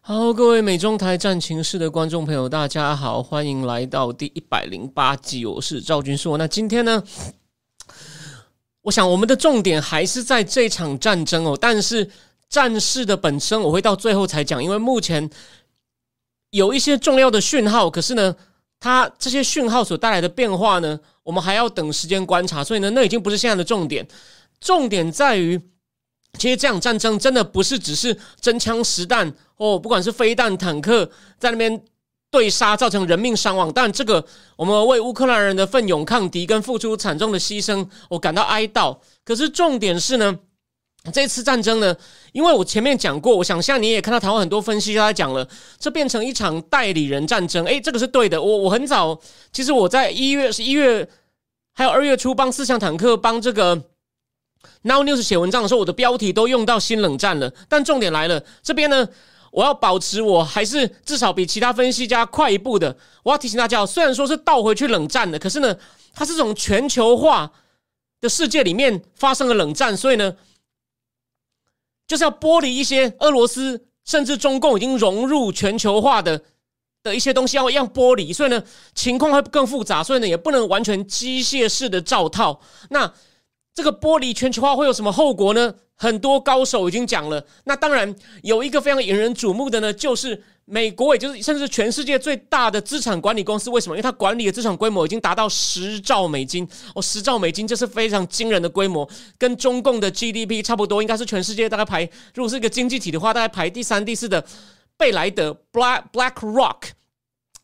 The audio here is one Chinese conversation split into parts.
好，各位美中台战情室的观众朋友，大家好，欢迎来到第一百零八集，我是赵军硕。那今天呢，我想我们的重点还是在这场战争哦，但是战事的本身我会到最后才讲，因为目前有一些重要的讯号，可是呢，它这些讯号所带来的变化呢，我们还要等时间观察，所以呢，那已经不是现在的重点，重点在于。其实这场战争真的不是只是真枪实弹哦，不管是飞弹、坦克在那边对杀，造成人命伤亡。但这个我们为乌克兰人的奋勇抗敌跟付出惨重的牺牲，我感到哀悼。可是重点是呢，这次战争呢，因为我前面讲过，我想现在你也看到台湾很多分析家讲了，这变成一场代理人战争。诶，这个是对的。我我很早，其实我在一月是一月，还有二月初帮四项坦克帮这个。Now News 写文章的时候，我的标题都用到新冷战了。但重点来了，这边呢，我要保持我还是至少比其他分析家快一步的。我要提醒大家，虽然说是倒回去冷战的，可是呢，它是这种全球化的世界里面发生了冷战，所以呢，就是要剥离一些俄罗斯甚至中共已经融入全球化的的一些东西，要要剥离，所以呢，情况会更复杂，所以呢，也不能完全机械式的照套。那这个剥离全球化会有什么后果呢？很多高手已经讲了。那当然有一个非常引人瞩目的呢，就是美国，也就是甚至全世界最大的资产管理公司。为什么？因为它管理的资产规模已经达到十兆美金哦，十兆美金这是非常惊人的规模，跟中共的 GDP 差不多，应该是全世界大概排，如果是一个经济体的话，大概排第三、第四的贝莱德 （Black Black Rock）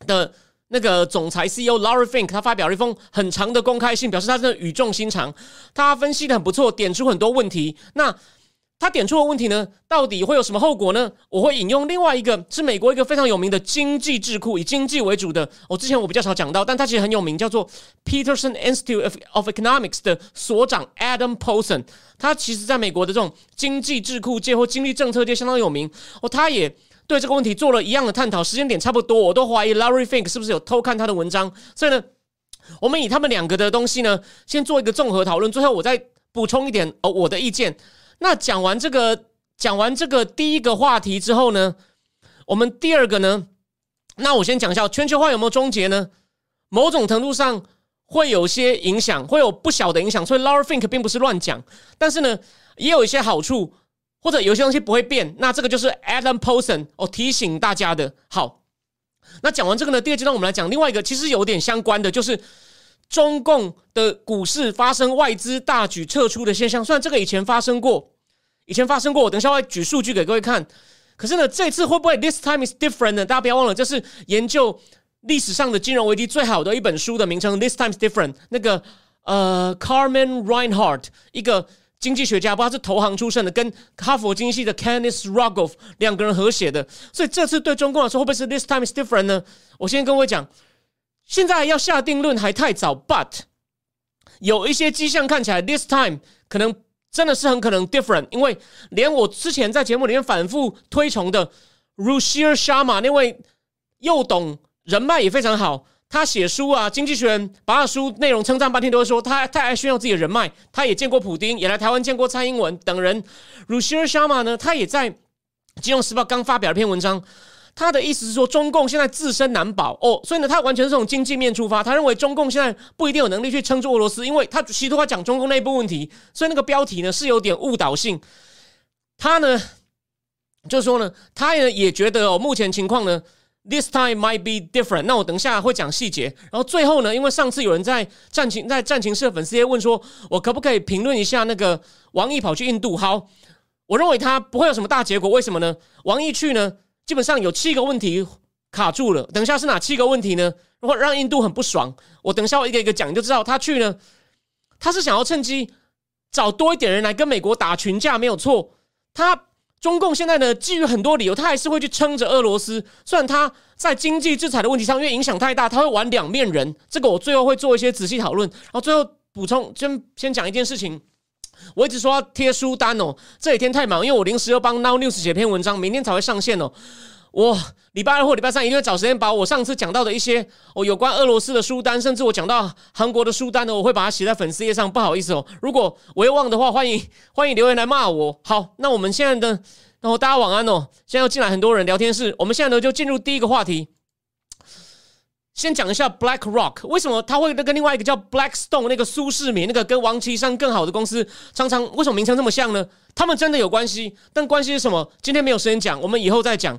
的。那个总裁 CEO Larry Fink 他发表了一封很长的公开信，表示他真的语重心长。他分析的很不错，点出很多问题。那他点出的问题呢，到底会有什么后果呢？我会引用另外一个是美国一个非常有名的经济智库，以经济为主的。我之前我比较少讲到，但他其实很有名，叫做 Peterson Institute of Economics 的所长 Adam Paulson。他其实在美国的这种经济智库界或经济政策界相当有名。哦，他也。对这个问题做了一样的探讨，时间点差不多，我都怀疑 Larry Fink 是不是有偷看他的文章。所以呢，我们以他们两个的东西呢，先做一个综合讨论，最后我再补充一点哦我的意见。那讲完这个，讲完这个第一个话题之后呢，我们第二个呢，那我先讲一下全球化有没有终结呢？某种程度上会有些影响，会有不小的影响。所以 Larry Fink 并不是乱讲，但是呢，也有一些好处。或者有些东西不会变，那这个就是 Adam Posen 哦提醒大家的。好，那讲完这个呢，第二阶段我们来讲另外一个，其实有点相关的，就是中共的股市发生外资大举撤出的现象。虽然这个以前发生过，以前发生过，我等一下会举数据给各位看。可是呢，这次会不会 This time is different 呢？大家不要忘了，这是研究历史上的金融危机最好的一本书的名称。This time is different。那个呃，Carmen Reinhardt 一个。经济学家，不知道是投行出身的，跟哈佛经济系的 Kenneth Rogoff 两个人合写的。所以这次对中共来说，会不会是 This time is different 呢？我先跟各位讲，现在要下定论还太早，But 有一些迹象看起来，This time 可能真的是很可能 different，因为连我之前在节目里面反复推崇的 Rushir Sharma 那位又懂人脉也非常好。他写书啊，《经济学人》把他书内容称赞半天，都会说他太爱炫耀自己的人脉。他也见过普丁，也来台湾见过蔡英文等人。Rushir Sharma 呢，他也在《金融时报》刚发表一篇文章，他的意思是说，中共现在自身难保哦，所以呢，他完全是从经济面出发。他认为中共现在不一定有能力去撑住俄罗斯，因为他企图要讲中共内部问题，所以那个标题呢是有点误导性。他呢，就是说呢，他也也觉得哦，目前情况呢。This time might be different。那我等一下会讲细节。然后最后呢，因为上次有人在战情在战情社粉丝页问说，我可不可以评论一下那个王毅跑去印度？好，我认为他不会有什么大结果。为什么呢？王毅去呢，基本上有七个问题卡住了。等一下是哪七个问题呢？如果让印度很不爽，我等一下我一个一个讲，你就知道他去呢，他是想要趁机找多一点人来跟美国打群架，没有错。他。中共现在呢，基于很多理由，他还是会去撑着俄罗斯。虽然他在经济制裁的问题上，因为影响太大，他会玩两面人。这个我最后会做一些仔细讨论。然后最后补充，先先讲一件事情。我一直说要贴书单哦，这几天太忙，因为我临时要帮 Now News 写篇文章，明天才会上线哦。我礼拜二或礼拜三一定会找时间把我上次讲到的一些哦有关俄罗斯的书单，甚至我讲到韩国的书单呢，我会把它写在粉丝页上。不好意思哦，如果我又忘的话，欢迎 欢迎留言来骂我。好，那我们现在的，然后大家晚安哦。现在又进来很多人聊天室，我们现在呢就进入第一个话题。先讲一下 Black Rock 为什么他会跟另外一个叫 Blackstone 那个苏世民那个跟王岐山更好的公司常常为什么名称这么像呢？他们真的有关系，但关系是什么？今天没有时间讲，我们以后再讲。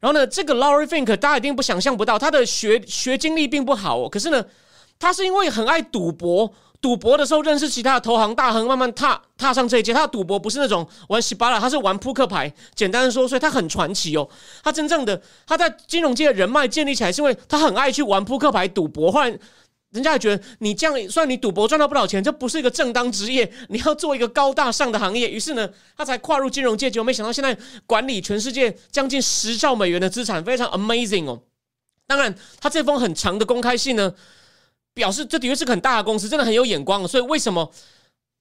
然后呢，这个 Laurie Fink 大家一定不想象不到，他的学学经历并不好哦。可是呢，他是因为很爱赌博，赌博的时候认识其他的投行大亨，慢慢踏踏上这一届。他的赌博不是那种玩西巴拉，他是玩扑克牌。简单的说，所以他很传奇哦。他真正的他在金融界的人脉建立起来，是因为他很爱去玩扑克牌赌博，换。人家也觉得你这样，算你赌博赚到不少钱，这不是一个正当职业，你要做一个高大上的行业。于是呢，他才跨入金融界，结果没想到现在管理全世界将近十兆美元的资产，非常 amazing 哦。当然，他这封很长的公开信呢，表示这的确是个很大的公司，真的很有眼光。所以为什么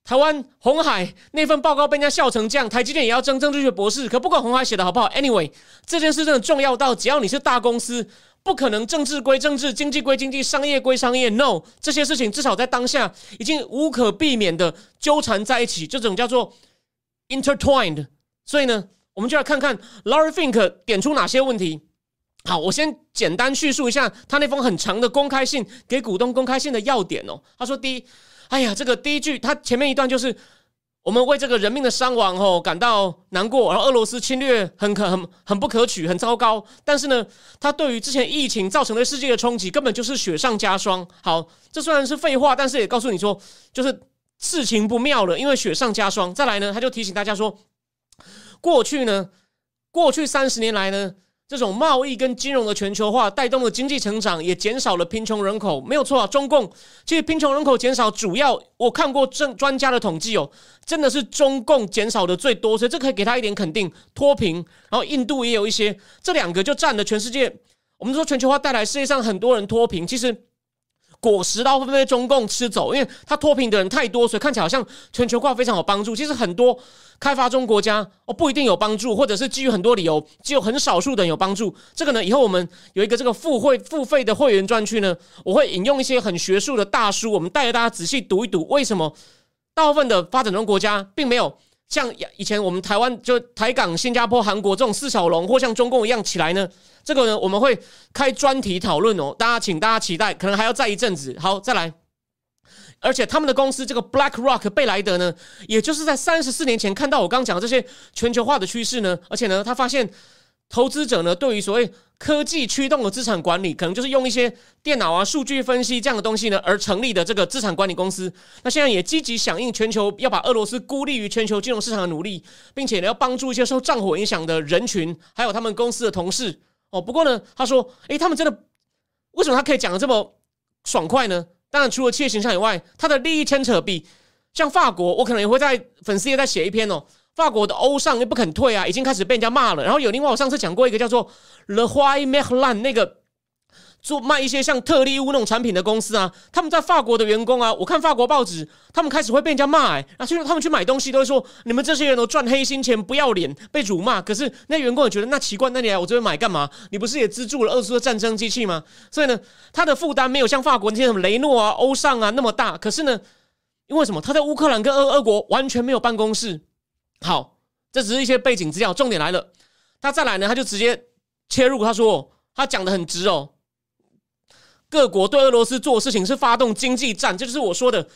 台湾红海那份报告被人家笑成这样？台积电也要争政治学博士，可不管红海写的好不好，anyway，这件事真的重要到只要你是大公司。不可能，政治归政治，经济归经济，商业归商业。No，这些事情至少在当下已经无可避免的纠缠在一起，这种叫做 intertwined。所以呢，我们就来看看 Larry Fink 点出哪些问题。好，我先简单叙述一下他那封很长的公开信给股东公开信的要点哦。他说：第一，哎呀，这个第一句，他前面一段就是。我们为这个人命的伤亡吼感到难过，而俄罗斯侵略很可很很不可取，很糟糕。但是呢，他对于之前疫情造成的世界的冲击，根本就是雪上加霜。好，这虽然是废话，但是也告诉你说，就是事情不妙了，因为雪上加霜。再来呢，他就提醒大家说，过去呢，过去三十年来呢。这种贸易跟金融的全球化带动了经济成长，也减少了贫穷人口，没有错啊。中共其实贫穷人口减少，主要我看过正专家的统计哦，真的是中共减少的最多，所以这可以给他一点肯定。脱贫，然后印度也有一些，这两个就占了全世界。我们说全球化带来世界上很多人脱贫，其实。果实都会被中共吃走，因为他脱贫的人太多，所以看起来好像全球化非常有帮助。其实很多开发中国家哦不一定有帮助，或者是基于很多理由，只有很少数的人有帮助。这个呢，以后我们有一个这个付会付费的会员专区呢，我会引用一些很学术的大书，我们带着大家仔细读一读，为什么大部分的发展中国家并没有。像以前我们台湾就台港、新加坡、韩国这种四小龙，或像中共一样起来呢？这个呢，我们会开专题讨论哦。大家请大家期待，可能还要再一阵子。好，再来。而且他们的公司这个 Black Rock 贝莱德呢，也就是在三十四年前看到我刚讲的这些全球化的趋势呢，而且呢，他发现。投资者呢，对于所谓科技驱动的资产管理，可能就是用一些电脑啊、数据分析这样的东西呢，而成立的这个资产管理公司。那现在也积极响应全球要把俄罗斯孤立于全球金融市场的努力，并且呢，要帮助一些受战火影响的人群，还有他们公司的同事。哦，不过呢，他说，诶，他们真的为什么他可以讲的这么爽快呢？当然，除了企业形象以外，他的利益牵扯比像法国，我可能也会在粉丝页再写一篇哦。法国的欧尚又不肯退啊，已经开始被人家骂了。然后有另外，我上次讲过一个叫做 Le Roy Merlin 那个做卖一些像特利乌那种产品的公司啊，他们在法国的员工啊，我看法国报纸，他们开始会被人家骂哎，啊，就是他们去买东西都会说你们这些人都赚黑心钱，不要脸，被辱骂。可是那员工也觉得那奇怪，那你来我这边买干嘛？你不是也资助了俄罗斯的战争机器吗？所以呢，他的负担没有像法国那些什么雷诺啊、欧尚啊那么大。可是呢，因为什么？他在乌克兰跟俄俄国完全没有办公室。好，这只是一些背景资料，重点来了。他再来呢，他就直接切入。他说，他讲的很直哦。各国对俄罗斯做事情是发动经济战，这就是我说的，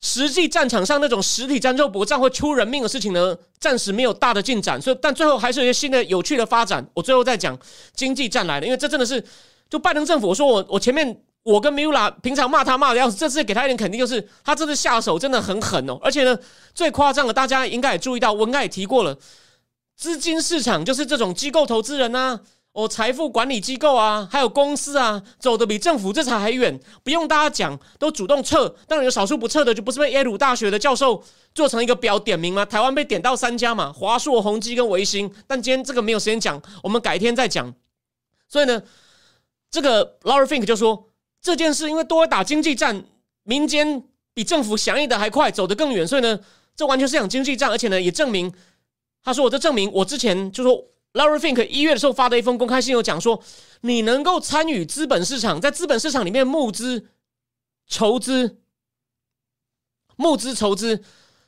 实际战场上那种实体战肉搏战会出人命的事情呢，暂时没有大的进展。所以，但最后还是有一些新的有趣的发展。我最后再讲经济战来了，因为这真的是就拜登政府。我说我我前面。我跟米乌拉平常骂他骂的要死，这次给他一点肯定，就是他这次下手真的很狠哦。而且呢，最夸张的，大家应该也注意到，我应该也提过了，资金市场就是这种机构投资人呐，哦，财富管理机构啊，还有公司啊，走的比政府这才还远，不用大家讲，都主动撤。当然有少数不撤的，就不是被耶鲁大学的教授做成一个表点名吗？台湾被点到三家嘛，华硕、宏基跟维新。但今天这个没有时间讲，我们改天再讲。所以呢，这个 Laura Fink 就说这件事因为多打经济战，民间比政府响应的还快，走得更远。所以呢，这完全是场经济战，而且呢，也证明他说我这证明我之前就说。Larry Fink 一月的时候发的一封公开信，有讲说，你能够参与资本市场，在资本市场里面募资、筹资、募资、筹资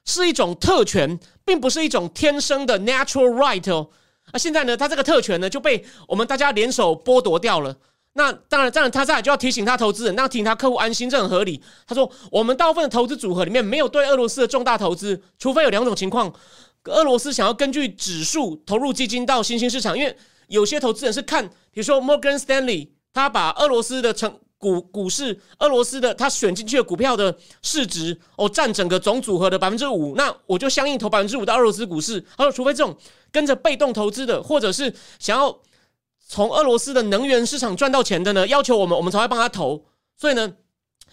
是一种特权，并不是一种天生的 natural right 哦。啊，现在呢，他这个特权呢就被我们大家联手剥夺掉了。那当然，当然，他在就要提醒他投资人，那提醒他客户安心，这很合理。他说，我们大部分的投资组合里面没有对俄罗斯的重大投资，除非有两种情况。俄罗斯想要根据指数投入基金到新兴市场，因为有些投资人是看，比如说 Morgan Stanley，他把俄罗斯的成股股市，俄罗斯的他选进去的股票的市值哦，占整个总组合的百分之五，那我就相应投百分之五到俄罗斯股市。他说，除非这种跟着被动投资的，或者是想要从俄罗斯的能源市场赚到钱的呢，要求我们，我们才会帮他投。所以呢，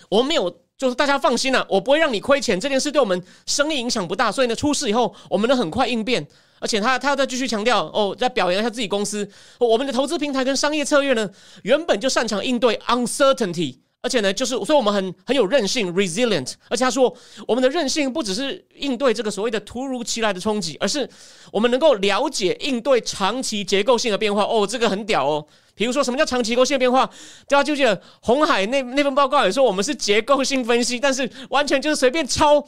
我们没有。就是大家放心了，我不会让你亏钱。这件事对我们生意影响不大，所以呢，出事以后我们能很快应变。而且他他再继续强调哦，在表扬一下自己公司，我们的投资平台跟商业策略呢，原本就擅长应对 uncertainty。而且呢，就是所以我们很很有韧性，resilient。而且他说，我们的韧性不只是应对这个所谓的突如其来的冲击，而是我们能够了解应对长期结构性的变化。哦，这个很屌哦。比如说，什么叫长期结构性变化？大家就记得红海那那份报告也说，我们是结构性分析，但是完全就是随便抄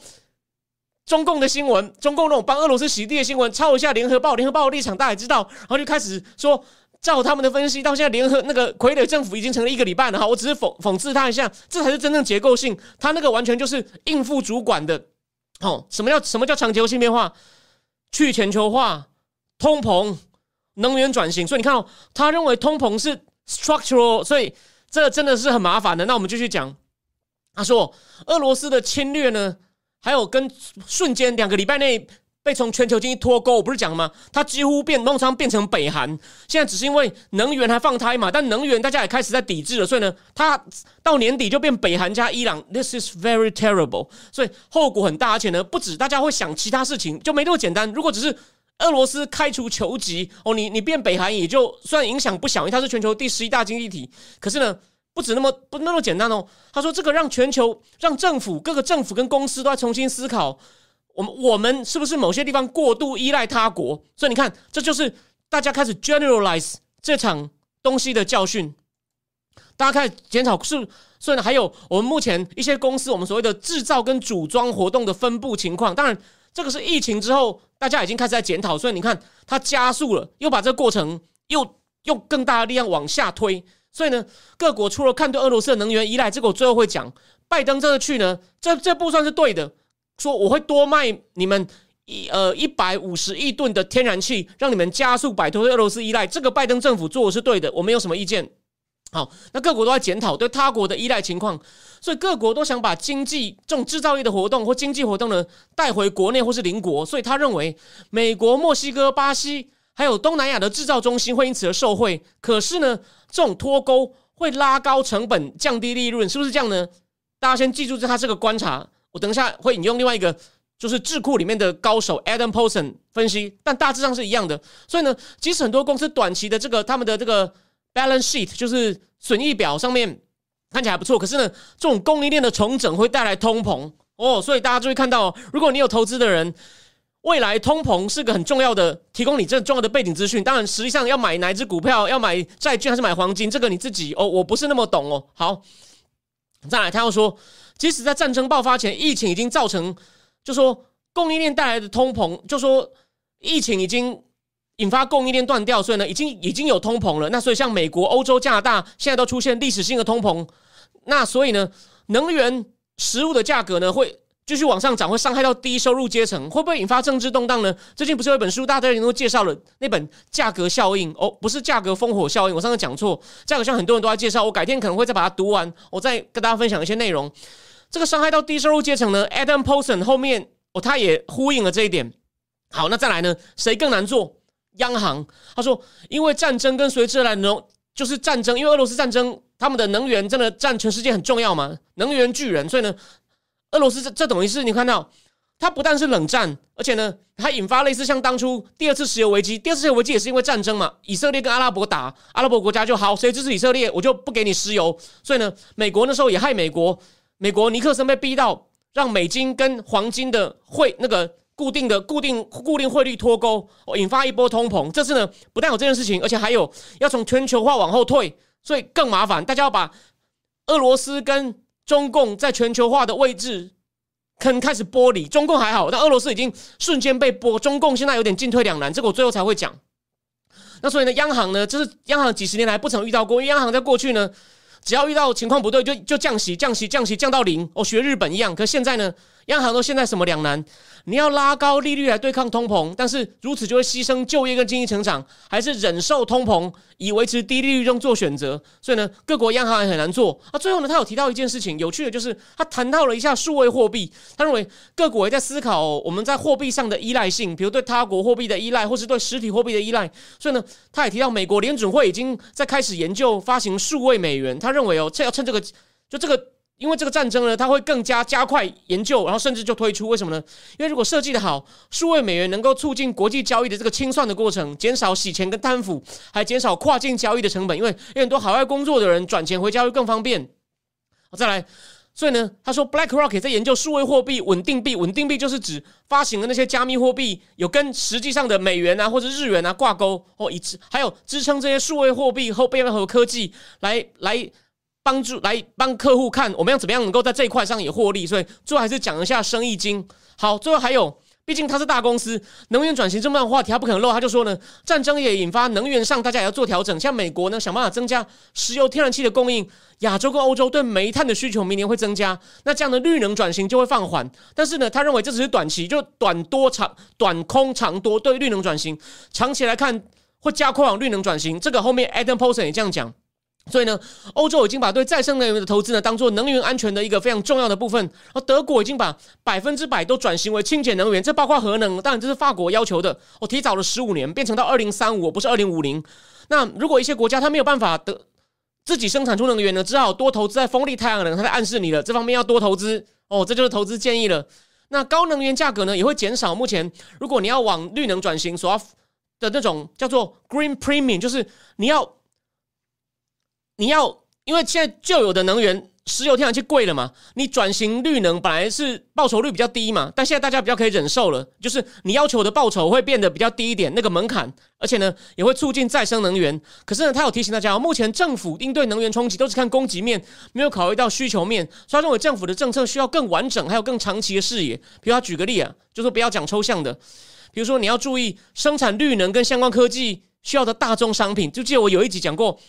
中共的新闻，中共那种帮俄罗斯洗地的新闻，抄一下联合报，联合报的立场大家也知道，然后就开始说。照他们的分析，到现在联合那个傀儡政府已经成了一个礼拜了哈，我只是讽讽刺他一下，这才是真正结构性，他那个完全就是应付主管的。哦，什么叫什么叫长结构性变化？去全球化、通膨、能源转型。所以你看哦，他认为通膨是 structural，所以这真的是很麻烦的。那我们继续讲，他说俄罗斯的侵略呢，还有跟瞬间两个礼拜内。被从全球经济脱钩，我不是讲吗？它几乎变弄成变成北韩，现在只是因为能源还放胎嘛。但能源大家也开始在抵制了，所以呢，它到年底就变北韩加伊朗。This is very terrible，所以后果很大，而且呢，不止大家会想其他事情，就没那么简单。如果只是俄罗斯开除球籍哦，你你变北韩也就算影响不小，因为它是全球第十一大经济体。可是呢，不止那么不那么简单哦。他说这个让全球让政府各个政府跟公司都在重新思考。我们我们是不是某些地方过度依赖他国？所以你看，这就是大家开始 generalize 这场东西的教训。大家开始检讨是，所以呢，还有我们目前一些公司，我们所谓的制造跟组装活动的分布情况。当然，这个是疫情之后大家已经开始在检讨，所以你看它加速了，又把这个过程又用更大的力量往下推。所以呢，各国除了看对俄罗斯的能源依赖，这个我最后会讲。拜登这次去呢，这这步算是对的。说我会多卖你们一呃一百五十亿吨的天然气，让你们加速摆脱对俄罗斯依赖。这个拜登政府做的是对的，我没有什么意见。好，那各国都在检讨对他国的依赖情况，所以各国都想把经济这种制造业的活动或经济活动呢带回国内或是邻国。所以他认为美国、墨西哥、巴西还有东南亚的制造中心会因此而受惠。可是呢，这种脱钩会拉高成本、降低利润，是不是这样呢？大家先记住这，他这个观察。我等一下会引用另外一个，就是智库里面的高手 Adam Paulson 分析，但大致上是一样的。所以呢，即使很多公司短期的这个他们的这个 balance sheet 就是损益表上面看起来不错，可是呢，这种供应链的重整会带来通膨哦。所以大家就会看到，如果你有投资的人，未来通膨是个很重要的，提供你这重要的背景资讯。当然，实际上要买哪一只股票，要买债券还是买黄金，这个你自己哦，我不是那么懂哦。好，再来，他要说。即使在战争爆发前，疫情已经造成，就说供应链带来的通膨，就说疫情已经引发供应链断掉，所以呢，已经已经有通膨了。那所以像美国、欧洲、加拿大现在都出现历史性的通膨。那所以呢，能源、食物的价格呢会继续往上涨，会伤害到低收入阶层，会不会引发政治动荡呢？最近不是有一本书，大家都介绍了那本价格效应哦，不是价格烽火效应，我上次讲错，价格像很多人都在介绍，我改天可能会再把它读完，我再跟大家分享一些内容。这个伤害到低收入阶层呢？Adam Paulson 后面哦，他也呼应了这一点。好，那再来呢？谁更难做？央行，他说因为战争跟随之而来的就是战争，因为俄罗斯战争，他们的能源真的占全世界很重要嘛，能源巨人，所以呢，俄罗斯这这等于是你看到。它不但是冷战，而且呢，它引发类似像当初第二次石油危机，第二次石油危机也是因为战争嘛。以色列跟阿拉伯打，阿拉伯国家就好，谁支持以色列，我就不给你石油。所以呢，美国那时候也害美国，美国尼克森被逼到让美金跟黄金的汇那个固定的固定固定汇率脱钩，引发一波通膨。这次呢，不但有这件事情，而且还有要从全球化往后退，所以更麻烦。大家要把俄罗斯跟中共在全球化的位置。可能开始剥离，中共还好，但俄罗斯已经瞬间被剥，中共现在有点进退两难，这个我最后才会讲。那所以呢，央行呢，这是央行几十年来不曾遇到过，因为央行在过去呢，只要遇到情况不对，就就降息、降息、降息，降到零，哦，学日本一样。可现在呢？央行都现在什么两难？你要拉高利率来对抗通膨，但是如此就会牺牲就业跟经济成长，还是忍受通膨以维持低利率中做选择？所以呢，各国央行也很难做。啊，最后呢，他有提到一件事情，有趣的就是他谈到了一下数位货币。他认为各国也在思考我们在货币上的依赖性，比如对他国货币的依赖，或是对实体货币的依赖。所以呢，他也提到美国联准会已经在开始研究发行数位美元。他认为哦，这要趁这个，就这个。因为这个战争呢，它会更加加快研究，然后甚至就推出。为什么呢？因为如果设计的好，数位美元能够促进国际交易的这个清算的过程，减少洗钱跟贪腐，还减少跨境交易的成本。因为有很多海外工作的人转钱回家会更方便。再来，所以呢，他说 BlackRock 在研究数位货币稳定币。稳定币就是指发行的那些加密货币有跟实际上的美元啊或者日元啊挂钩或，以支还有支撑这些数位货币后背后科技来来。帮助来帮客户看我们要怎么样能够在这一块上也获利，所以最后还是讲一下生意经。好，最后还有，毕竟它是大公司，能源转型这么样的话题，他不可能漏。他就说呢，战争也引发能源上大家也要做调整，像美国呢想办法增加石油、天然气的供应，亚洲跟欧洲对煤炭的需求明年会增加，那这样的绿能转型就会放缓。但是呢，他认为这只是短期，就短多长短空长多，对绿能转型长期来看会加快往绿能转型。这个后面 Adam Posen 也这样讲。所以呢，欧洲已经把对再生能源的投资呢当做能源安全的一个非常重要的部分。然后德国已经把百分之百都转型为清洁能源，这包括核能。当然，这是法国要求的。我提早了十五年，变成到二零三五，不是二零五零。那如果一些国家它没有办法的自己生产出能源呢，只好多投资在风力、太阳能。它在暗示你了，这方面要多投资哦，这就是投资建议了。那高能源价格呢也会减少。目前，如果你要往绿能转型，所要的那种叫做 Green Premium，就是你要。你要，因为现在旧有的能源，石油、天然气贵了嘛？你转型绿能本来是报酬率比较低嘛，但现在大家比较可以忍受了，就是你要求的报酬会变得比较低一点，那个门槛，而且呢也会促进再生能源。可是呢，他有提醒大家，目前政府应对能源冲击都是看供给面，没有考虑到需求面，所以他认为政府的政策需要更完整，还有更长期的视野。比如他举个例啊，就说不要讲抽象的，比如说你要注意生产绿能跟相关科技需要的大宗商品。就记得我有一集讲过。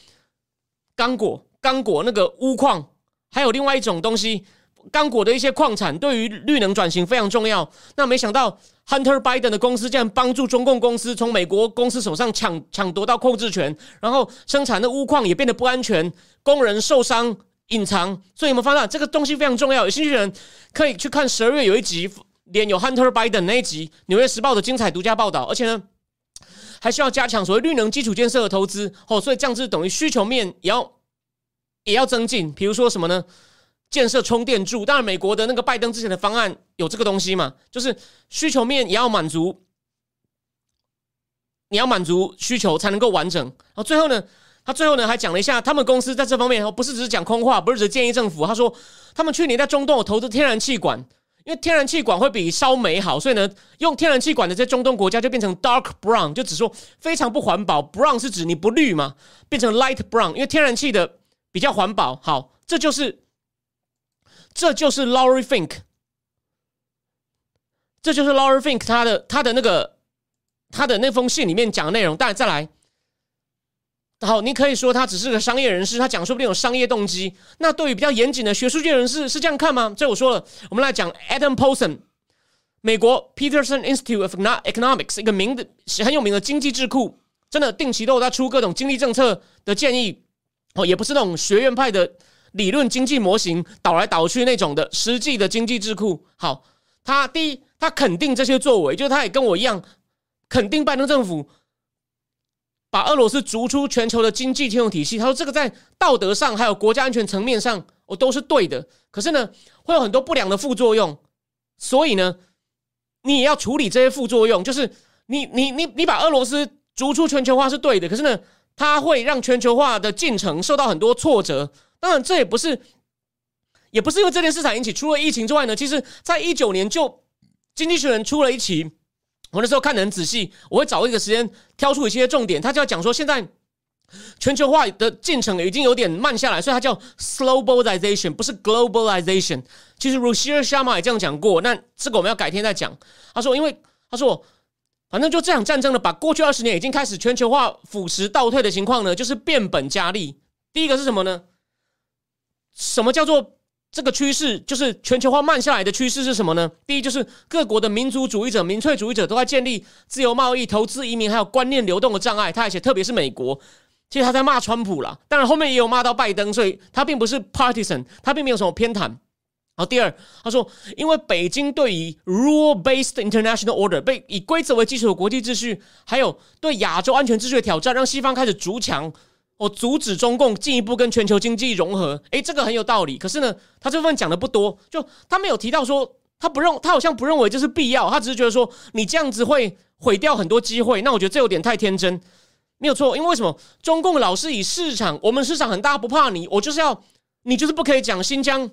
刚果，刚果那个钨矿，还有另外一种东西，刚果的一些矿产对于绿能转型非常重要。那没想到，Hunter Biden 的公司竟然帮助中共公司从美国公司手上抢抢夺到控制权，然后生产的钨矿也变得不安全，工人受伤隐藏。所以你们发现这个东西非常重要。有兴趣的人可以去看十二月有一集连有 Hunter Biden 那一集《纽约时报》的精彩独家报道，而且呢。还需要加强所谓绿能基础建设的投资哦，所以这样子等于需求面也要也要增进。比如说什么呢？建设充电柱，当然美国的那个拜登之前的方案有这个东西嘛，就是需求面也要满足，你要满足需求才能够完整。然后最后呢，他最后呢还讲了一下他们公司在这方面不是只是讲空话，不是只建议政府。他说他们去年在中东有投资天然气管。因为天然气管会比烧煤好，所以呢，用天然气管的这中东国家就变成 dark brown，就只说非常不环保。brown 是指你不绿嘛，变成 light brown，因为天然气的比较环保。好，这就是这就是 Laurie Fink，这就是 Laurie Fink 他的他的那个他的那封信里面讲的内容。当然，再来。好，你可以说他只是个商业人士，他讲说不定有商业动机。那对于比较严谨的学术界人士是这样看吗？这我说了，我们来讲 Adam Paulson，美国 Peterson Institute of Economics 一个名的很有名的经济智库，真的定期都有在出各种经济政策的建议。哦，也不是那种学院派的理论经济模型导来导去那种的实际的经济智库。好，他第一，他肯定这些作为，就是他也跟我一样肯定拜登政府。把俄罗斯逐出全球的经济金融体系。他说这个在道德上还有国家安全层面上，我都是对的。可是呢，会有很多不良的副作用，所以呢，你也要处理这些副作用。就是你你你你把俄罗斯逐出全球化是对的，可是呢，它会让全球化的进程受到很多挫折。当然，这也不是也不是因为这件事才引起。除了疫情之外呢，其实在一九年就《经济学人》出了一期。我那时候看的很仔细，我会找一个时间挑出一些重点。他就要讲说，现在全球化的进程已经有点慢下来，所以它叫 globalization，不是 globalization。其实 Rushir Sharma 也这样讲过，那这个我们要改天再讲。他说，因为他说，反正就这场战争呢，把过去二十年已经开始全球化腐蚀倒退的情况呢，就是变本加厉。第一个是什么呢？什么叫做？这个趋势就是全球化慢下来的趋势是什么呢？第一，就是各国的民族主义者、民粹主义者都在建立自由贸易、投资、移民还有观念流动的障碍。他而且，特别是美国，其实他在骂川普了。当然后面也有骂到拜登，所以他并不是 partisan，他并没有什么偏袒。好，第二，他说，因为北京对于 rule-based international order 被以规则为基础的国际秩序，还有对亚洲安全秩序的挑战，让西方开始逐强。我阻止中共进一步跟全球经济融合，诶，这个很有道理。可是呢，他这部分讲的不多，就他没有提到说他不认，他好像不认为这是必要，他只是觉得说你这样子会毁掉很多机会。那我觉得这有点太天真，没有错。因为为什么中共老是以市场，我们市场很大，不怕你，我就是要你就是不可以讲新疆，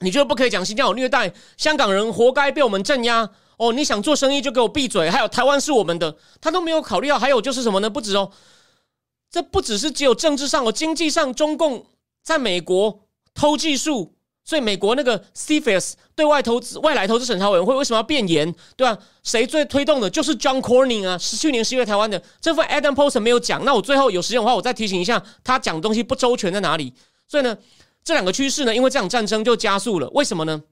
你就是不可以讲新疆有虐待香港人，活该被我们镇压。哦，你想做生意就给我闭嘴。还有台湾是我们的，他都没有考虑到。还有就是什么呢？不止哦。这不只是只有政治上哦，经济上，中共在美国偷技术，所以美国那个 CFIS 对外投资外来投资审查委员会为什么要变严？对吧？谁最推动的？就是 John Corning 啊，是去年十月台湾的这份 Adam Post 没有讲。那我最后有时间的话，我再提醒一下，他讲的东西不周全在哪里？所以呢，这两个趋势呢，因为这场战争就加速了。为什么呢？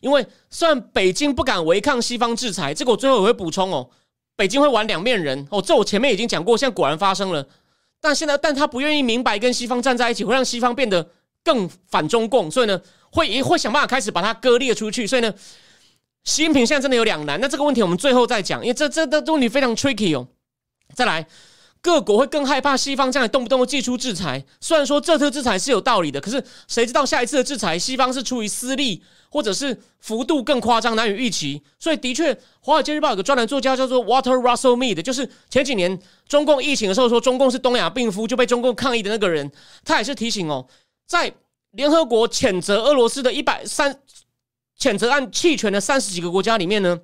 因为虽然北京不敢违抗西方制裁，这个我最后也会补充哦。北京会玩两面人哦，这我前面已经讲过，现在果然发生了。但现在，但他不愿意明白跟西方站在一起，会让西方变得更反中共，所以呢，会会想办法开始把它割裂出去。所以呢，习近平现在真的有两难。那这个问题我们最后再讲，因为这这这问题非常 tricky 哦。再来。各国会更害怕西方这样动不动的祭出制裁。虽然说这次制裁是有道理的，可是谁知道下一次的制裁，西方是出于私利，或者是幅度更夸张、难以预期。所以，的确，《华尔街日报》有个专栏作家叫做 Water Russell Mead，就是前几年中共疫情的时候说中共是东亚病夫，就被中共抗议的那个人，他也是提醒哦，在联合国谴责俄罗斯的一百三谴责案弃权的三十几个国家里面呢。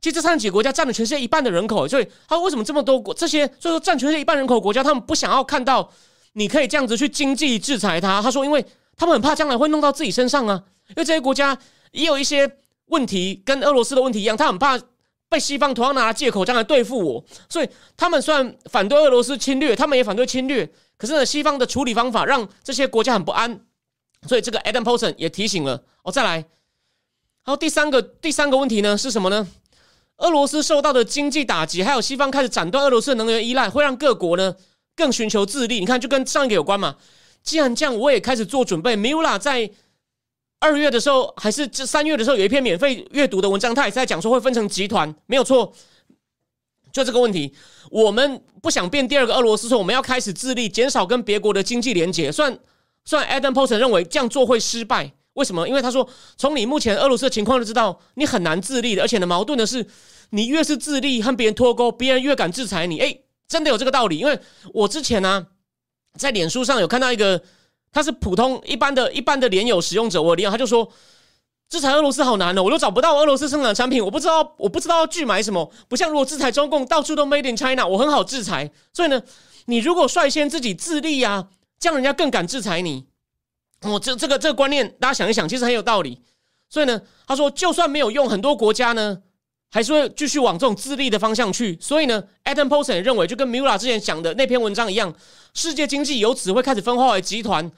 其实这三几个国家占了全世界一半的人口，所以他为什么这么多国这些，所以说占全世界一半人口国家，他们不想要看到你可以这样子去经济制裁他。他说，因为他们很怕将来会弄到自己身上啊，因为这些国家也有一些问题，跟俄罗斯的问题一样，他很怕被西方同样拿来借口将来对付我，所以他们虽然反对俄罗斯侵略，他们也反对侵略，可是呢，西方的处理方法让这些国家很不安，所以这个 Adam Poulsen 也提醒了。我再来，好，第三个第三个问题呢是什么呢？俄罗斯受到的经济打击，还有西方开始斩断俄罗斯的能源依赖，会让各国呢更寻求自立。你看，就跟上一个有关嘛。既然这样，我也开始做准备。Mila 在二月的时候，还是这三月的时候，有一篇免费阅读的文章，他也在讲说会分成集团，没有错。就这个问题，我们不想变第二个俄罗斯，说我们要开始自立，减少跟别国的经济连结。算算，Adam Posen 认为这样做会失败。为什么？因为他说，从你目前俄罗斯的情况就知道，你很难自立的。而且呢，矛盾的是，你越是自立和别人脱钩，别人越敢制裁你。哎，真的有这个道理。因为我之前呢，在脸书上有看到一个，他是普通一般的一般的联友使用者，我联友他就说，制裁俄罗斯好难哦，我都找不到俄罗斯生产产品，我不知道我不知道要拒买什么。不像如果制裁中共，到处都 Made in China，我很好制裁。所以呢，你如果率先自己自立啊，这样人家更敢制裁你。我这这个这个观念，大家想一想，其实很有道理。所以呢，他说，就算没有用，很多国家呢，还是会继续往这种自立的方向去。所以呢，Adam Post 也认为，就跟 Mula 之前讲的那篇文章一样，世界经济由此会开始分化为集团。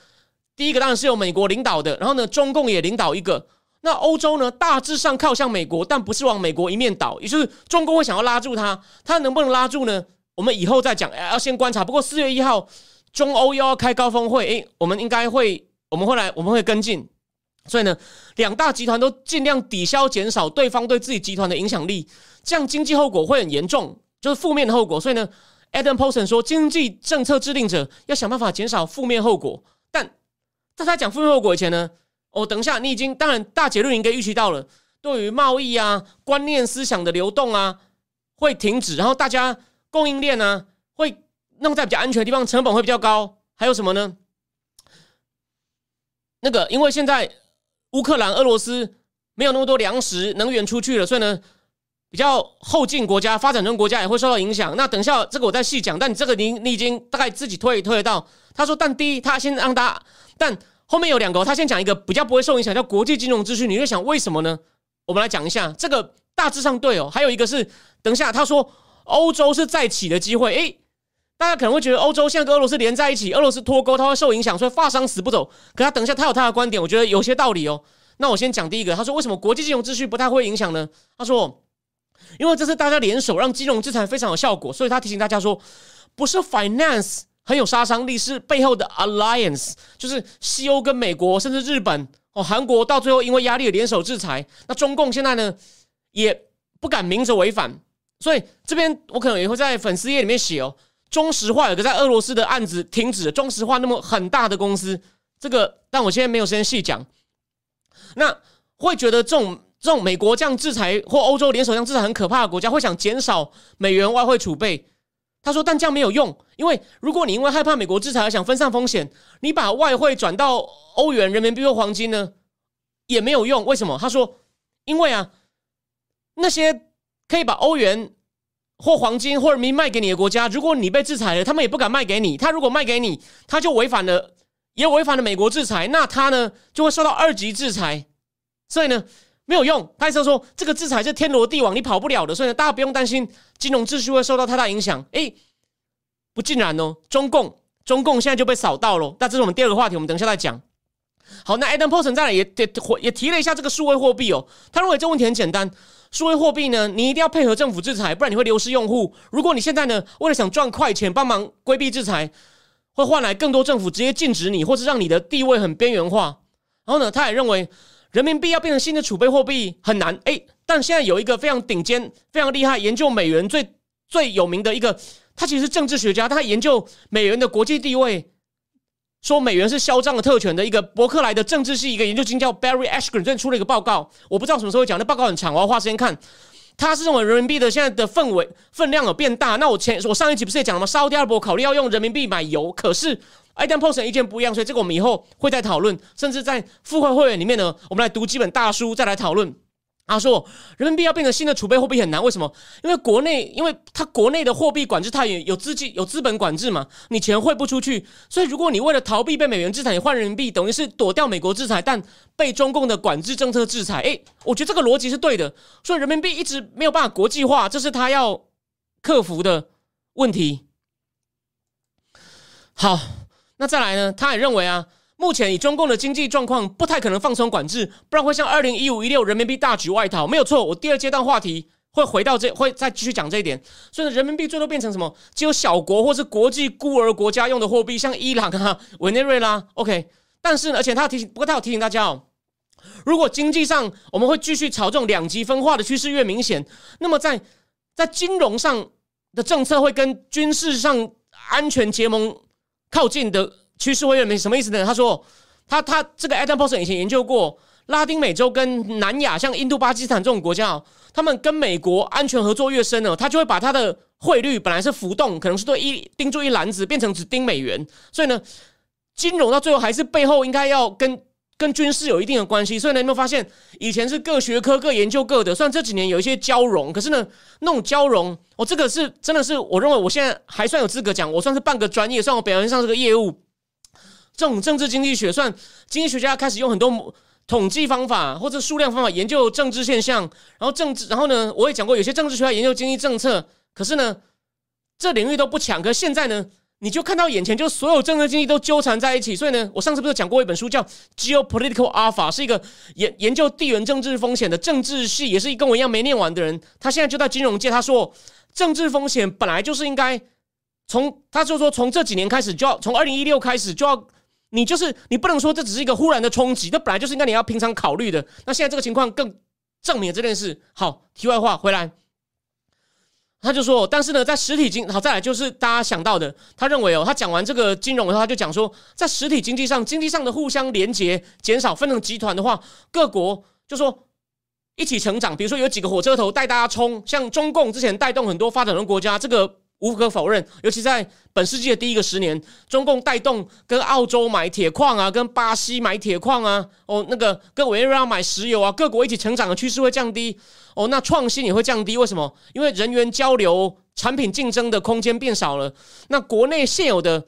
第一个当然是由美国领导的，然后呢，中共也领导一个。那欧洲呢，大致上靠向美国，但不是往美国一面倒，也就是中共会想要拉住他，他能不能拉住呢？我们以后再讲，要先观察。不过四月一号，中欧又要开高峰会，诶，我们应该会。我们会来，我们会跟进，所以呢，两大集团都尽量抵消、减少对方对自己集团的影响力，这样经济后果会很严重，就是负面的后果。所以呢 Adam Paulson 说，经济政策制定者要想办法减少负面后果。但在他讲负面后果以前呢，哦，等一下，你已经当然大结论应该预期到了，对于贸易啊、观念思想的流动啊会停止，然后大家供应链呢会弄在比较安全的地方，成本会比较高。还有什么呢？那个，因为现在乌克兰、俄罗斯没有那么多粮食、能源出去了，所以呢。比较后进国家、发展中国家也会受到影响。那等下，这个我再细讲。但这个你你已经大概自己推一推得到。他说，但第一，他先让大家，但后面有两个，他先讲一个比较不会受影响，叫国际金融秩序。你就想为什么呢？我们来讲一下，这个大致上对哦。还有一个是，等下他说欧洲是再起的机会。诶，大家可能会觉得欧洲现在跟俄罗斯连在一起，俄罗斯脱钩，它会受影响，所以发商死不走。可他等一下，他有他的观点，我觉得有些道理哦。那我先讲第一个，他说为什么国际金融秩序不太会影响呢？他说。因为这是大家联手让金融制裁非常有效果，所以他提醒大家说，不是 finance 很有杀伤力，是背后的 alliance，就是西欧跟美国，甚至日本哦，韩国到最后因为压力联手制裁，那中共现在呢也不敢明着违反，所以这边我可能也会在粉丝页里面写哦，中石化有个在俄罗斯的案子停止了，中石化那么很大的公司，这个但我现在没有时间细讲，那会觉得这种。这种美国这样制裁或欧洲联手这样制裁很可怕的国家，会想减少美元外汇储备。他说：“但这样没有用，因为如果你因为害怕美国制裁而想分散风险，你把外汇转到欧元、人民币或黄金呢，也没有用。为什么？他说：因为啊，那些可以把欧元或黄金或人民卖给你的国家，如果你被制裁了，他们也不敢卖给你。他如果卖给你，他就违反了，也违反了美国制裁，那他呢就会受到二级制裁。所以呢。”没有用，他意思说这个制裁是天罗地网，你跑不了的，所以呢大家不用担心金融秩序会受到太大影响。诶，不尽然哦，中共中共现在就被扫到了。那这是我们第二个话题，我们等一下再讲。好，那 Adam Paulson 在也也也提了一下这个数位货币哦，他认为这问题很简单，数位货币呢，你一定要配合政府制裁，不然你会流失用户。如果你现在呢，为了想赚快钱，帮忙规避制裁，会换来更多政府直接禁止你，或是让你的地位很边缘化。然后呢，他也认为。人民币要变成新的储备货币很难，哎，但现在有一个非常顶尖、非常厉害研究美元最最有名的一个，他其实是政治学家，他研究美元的国际地位，说美元是嚣张的特权的一个伯克莱的政治系一个研究经叫 Barry Ashgren 最近出了一个报告，我不知道什么时候会讲，那报告很长，我要花时间看。他是认为人民币的现在的氛围分量有变大，那我前我上一集不是也讲了吗？沙特阿拉伯考虑要用人民币买油，可是。Adam p o s o n 意见不一样，所以这个我们以后会再讨论，甚至在付费会员里面呢，我们来读几本大书再来讨论。他说，人民币要变成新的储备货币很难，为什么？因为国内，因为它国内的货币管制，太严有资金、有资本管制嘛，你钱汇不出去，所以如果你为了逃避被美元制裁，你换人民币，等于是躲掉美国制裁，但被中共的管制政策制裁。诶，我觉得这个逻辑是对的，所以人民币一直没有办法国际化，这是他要克服的问题。好。那再来呢？他也认为啊，目前以中共的经济状况，不太可能放松管制，不然会像二零一五一六人民币大举外逃。没有错，我第二阶段话题会回到这，会再继续讲这一点。所以人民币最多变成什么？只有小国或是国际孤儿国家用的货币，像伊朗啊、委内瑞拉。OK，但是呢，而且他提醒，不过他有提醒大家哦，如果经济上我们会继续朝这种两极分化的趋势越明显，那么在在金融上的政策会跟军事上安全结盟。靠近的趋势会越明什么意思呢？他说，他他这个 Adam Paulson 以前研究过拉丁美洲跟南亚，像印度、巴基斯坦这种国家哦，他们跟美国安全合作越深呢，他就会把他的汇率本来是浮动，可能是对一盯住一篮子，变成只盯美元。所以呢，金融到最后还是背后应该要跟跟军事有一定的关系。所以呢，有没有发现以前是各学科各研究各的，虽然这几年有一些交融，可是呢，那种交融。我这个是真的是，我认为我现在还算有资格讲，我算是半个专业，算我表面上是个业务。这种政治经济学，算经济学家开始用很多统计方法或者数量方法研究政治现象，然后政治，然后呢，我也讲过，有些政治学家研究经济政策，可是呢，这领域都不强。可是现在呢，你就看到眼前，就所有政治经济都纠缠在一起。所以呢，我上次不是讲过一本书叫《Geopolitical Alpha》，是一个研研究地缘政治风险的政治系，也是跟我一样没念完的人。他现在就在金融界，他说。政治风险本来就是应该从，他就说从这几年开始就要从二零一六开始就要，你就是你不能说这只是一个忽然的冲击，这本来就是应该你要平常考虑的。那现在这个情况更证明了这件事。好，题外话回来，他就说，但是呢，在实体经好再来就是大家想到的，他认为哦，他讲完这个金融的话，他就讲说，在实体经济上，经济上的互相连接减少，分成集团的话，各国就说一起成长。比如说有几个火车头带大家冲，像中共之前带动很多发展中国家，这个。无可否认，尤其在本世纪的第一个十年，中共带动跟澳洲买铁矿啊，跟巴西买铁矿啊，哦，那个跟委内瑞拉买石油啊，各国一起成长的趋势会降低，哦，那创新也会降低。为什么？因为人员交流、产品竞争的空间变少了。那国内现有的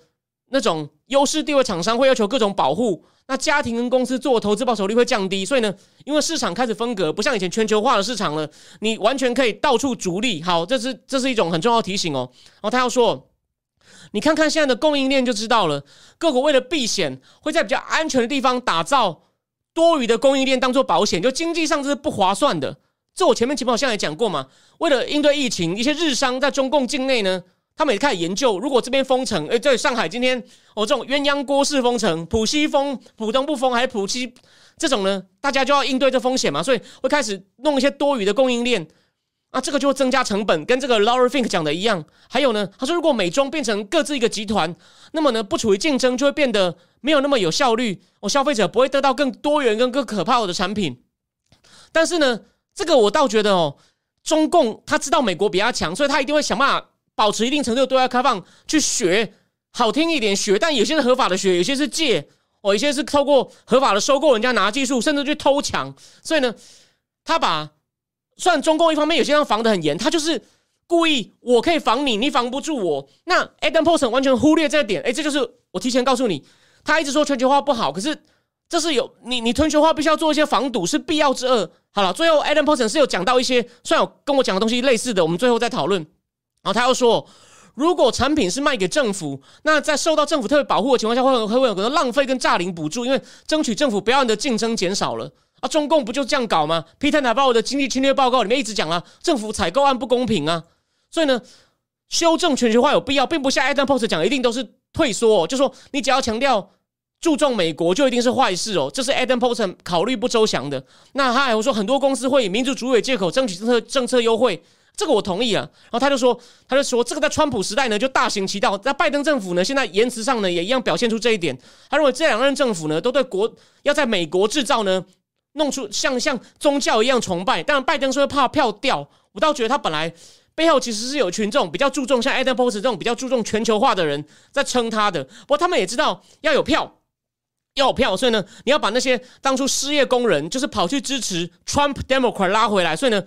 那种优势地位厂商会要求各种保护。那家庭跟公司做投资报酬率会降低，所以呢，因为市场开始分隔，不像以前全球化的市场了，你完全可以到处逐利。好，这是这是一种很重要的提醒哦。然后他要说，你看看现在的供应链就知道了，各国为了避险，会在比较安全的地方打造多余的供应链当做保险，就经济上这是不划算的。这我前面节目好像也讲过嘛，为了应对疫情，一些日商在中共境内呢。他们也开始研究，如果这边封城，哎，在上海今天哦，这种鸳鸯锅式封城，浦西封，浦东不封，还是浦西这种呢？大家就要应对这风险嘛，所以会开始弄一些多余的供应链啊，这个就会增加成本，跟这个 Laura Fink 讲的一样。还有呢，他说如果美中变成各自一个集团，那么呢，不处于竞争，就会变得没有那么有效率，哦，消费者不会得到更多元、跟更可怕的产品。但是呢，这个我倒觉得哦，中共他知道美国比他强，所以他一定会想办法。保持一定程度对外开放，去学好听一点学，但有些是合法的学，有些是借，哦，有些是透过合法的收购人家拿技术，甚至去偷抢。所以呢，他把虽然中共一方面有些地方防的很严，他就是故意我可以防你，你防不住我。那 Adam Paulson 完全忽略这个点，哎，这就是我提前告诉你，他一直说全球化不好，可是这是有你你全球化必须要做一些防堵，是必要之恶。好了，最后 Adam Paulson 是有讲到一些，虽然有跟我讲的东西类似的，我们最后再讨论。然后他又说，如果产品是卖给政府，那在受到政府特别保护的情况下，会会会有可能浪费跟诈领补助，因为争取政府不要你的竞争减少了啊。中共不就这样搞吗？Peter n a v 的经济侵略报告里面一直讲啊，政府采购案不公平啊。所以呢，修正全球化有必要，并不像 Adam Post 讲，一定都是退缩。就说你只要强调注重美国，就一定是坏事哦。这是 Adam Post 考虑不周详的。那他还会说，很多公司会以民主主义借口争取政策政策优惠。这个我同意啊，然后他就说，他就说这个在川普时代呢就大行其道，在拜登政府呢现在言辞上呢也一样表现出这一点。他认为这两任政府呢都对国要在美国制造呢弄出像像宗教一样崇拜，但拜登说怕票掉，我倒觉得他本来背后其实是有群众比较注重像 Adam Post 这种比较注重全球化的人在撑他的。不过他们也知道要有票，要有票，所以呢你要把那些当初失业工人就是跑去支持 Trump Democrat 拉回来，所以呢。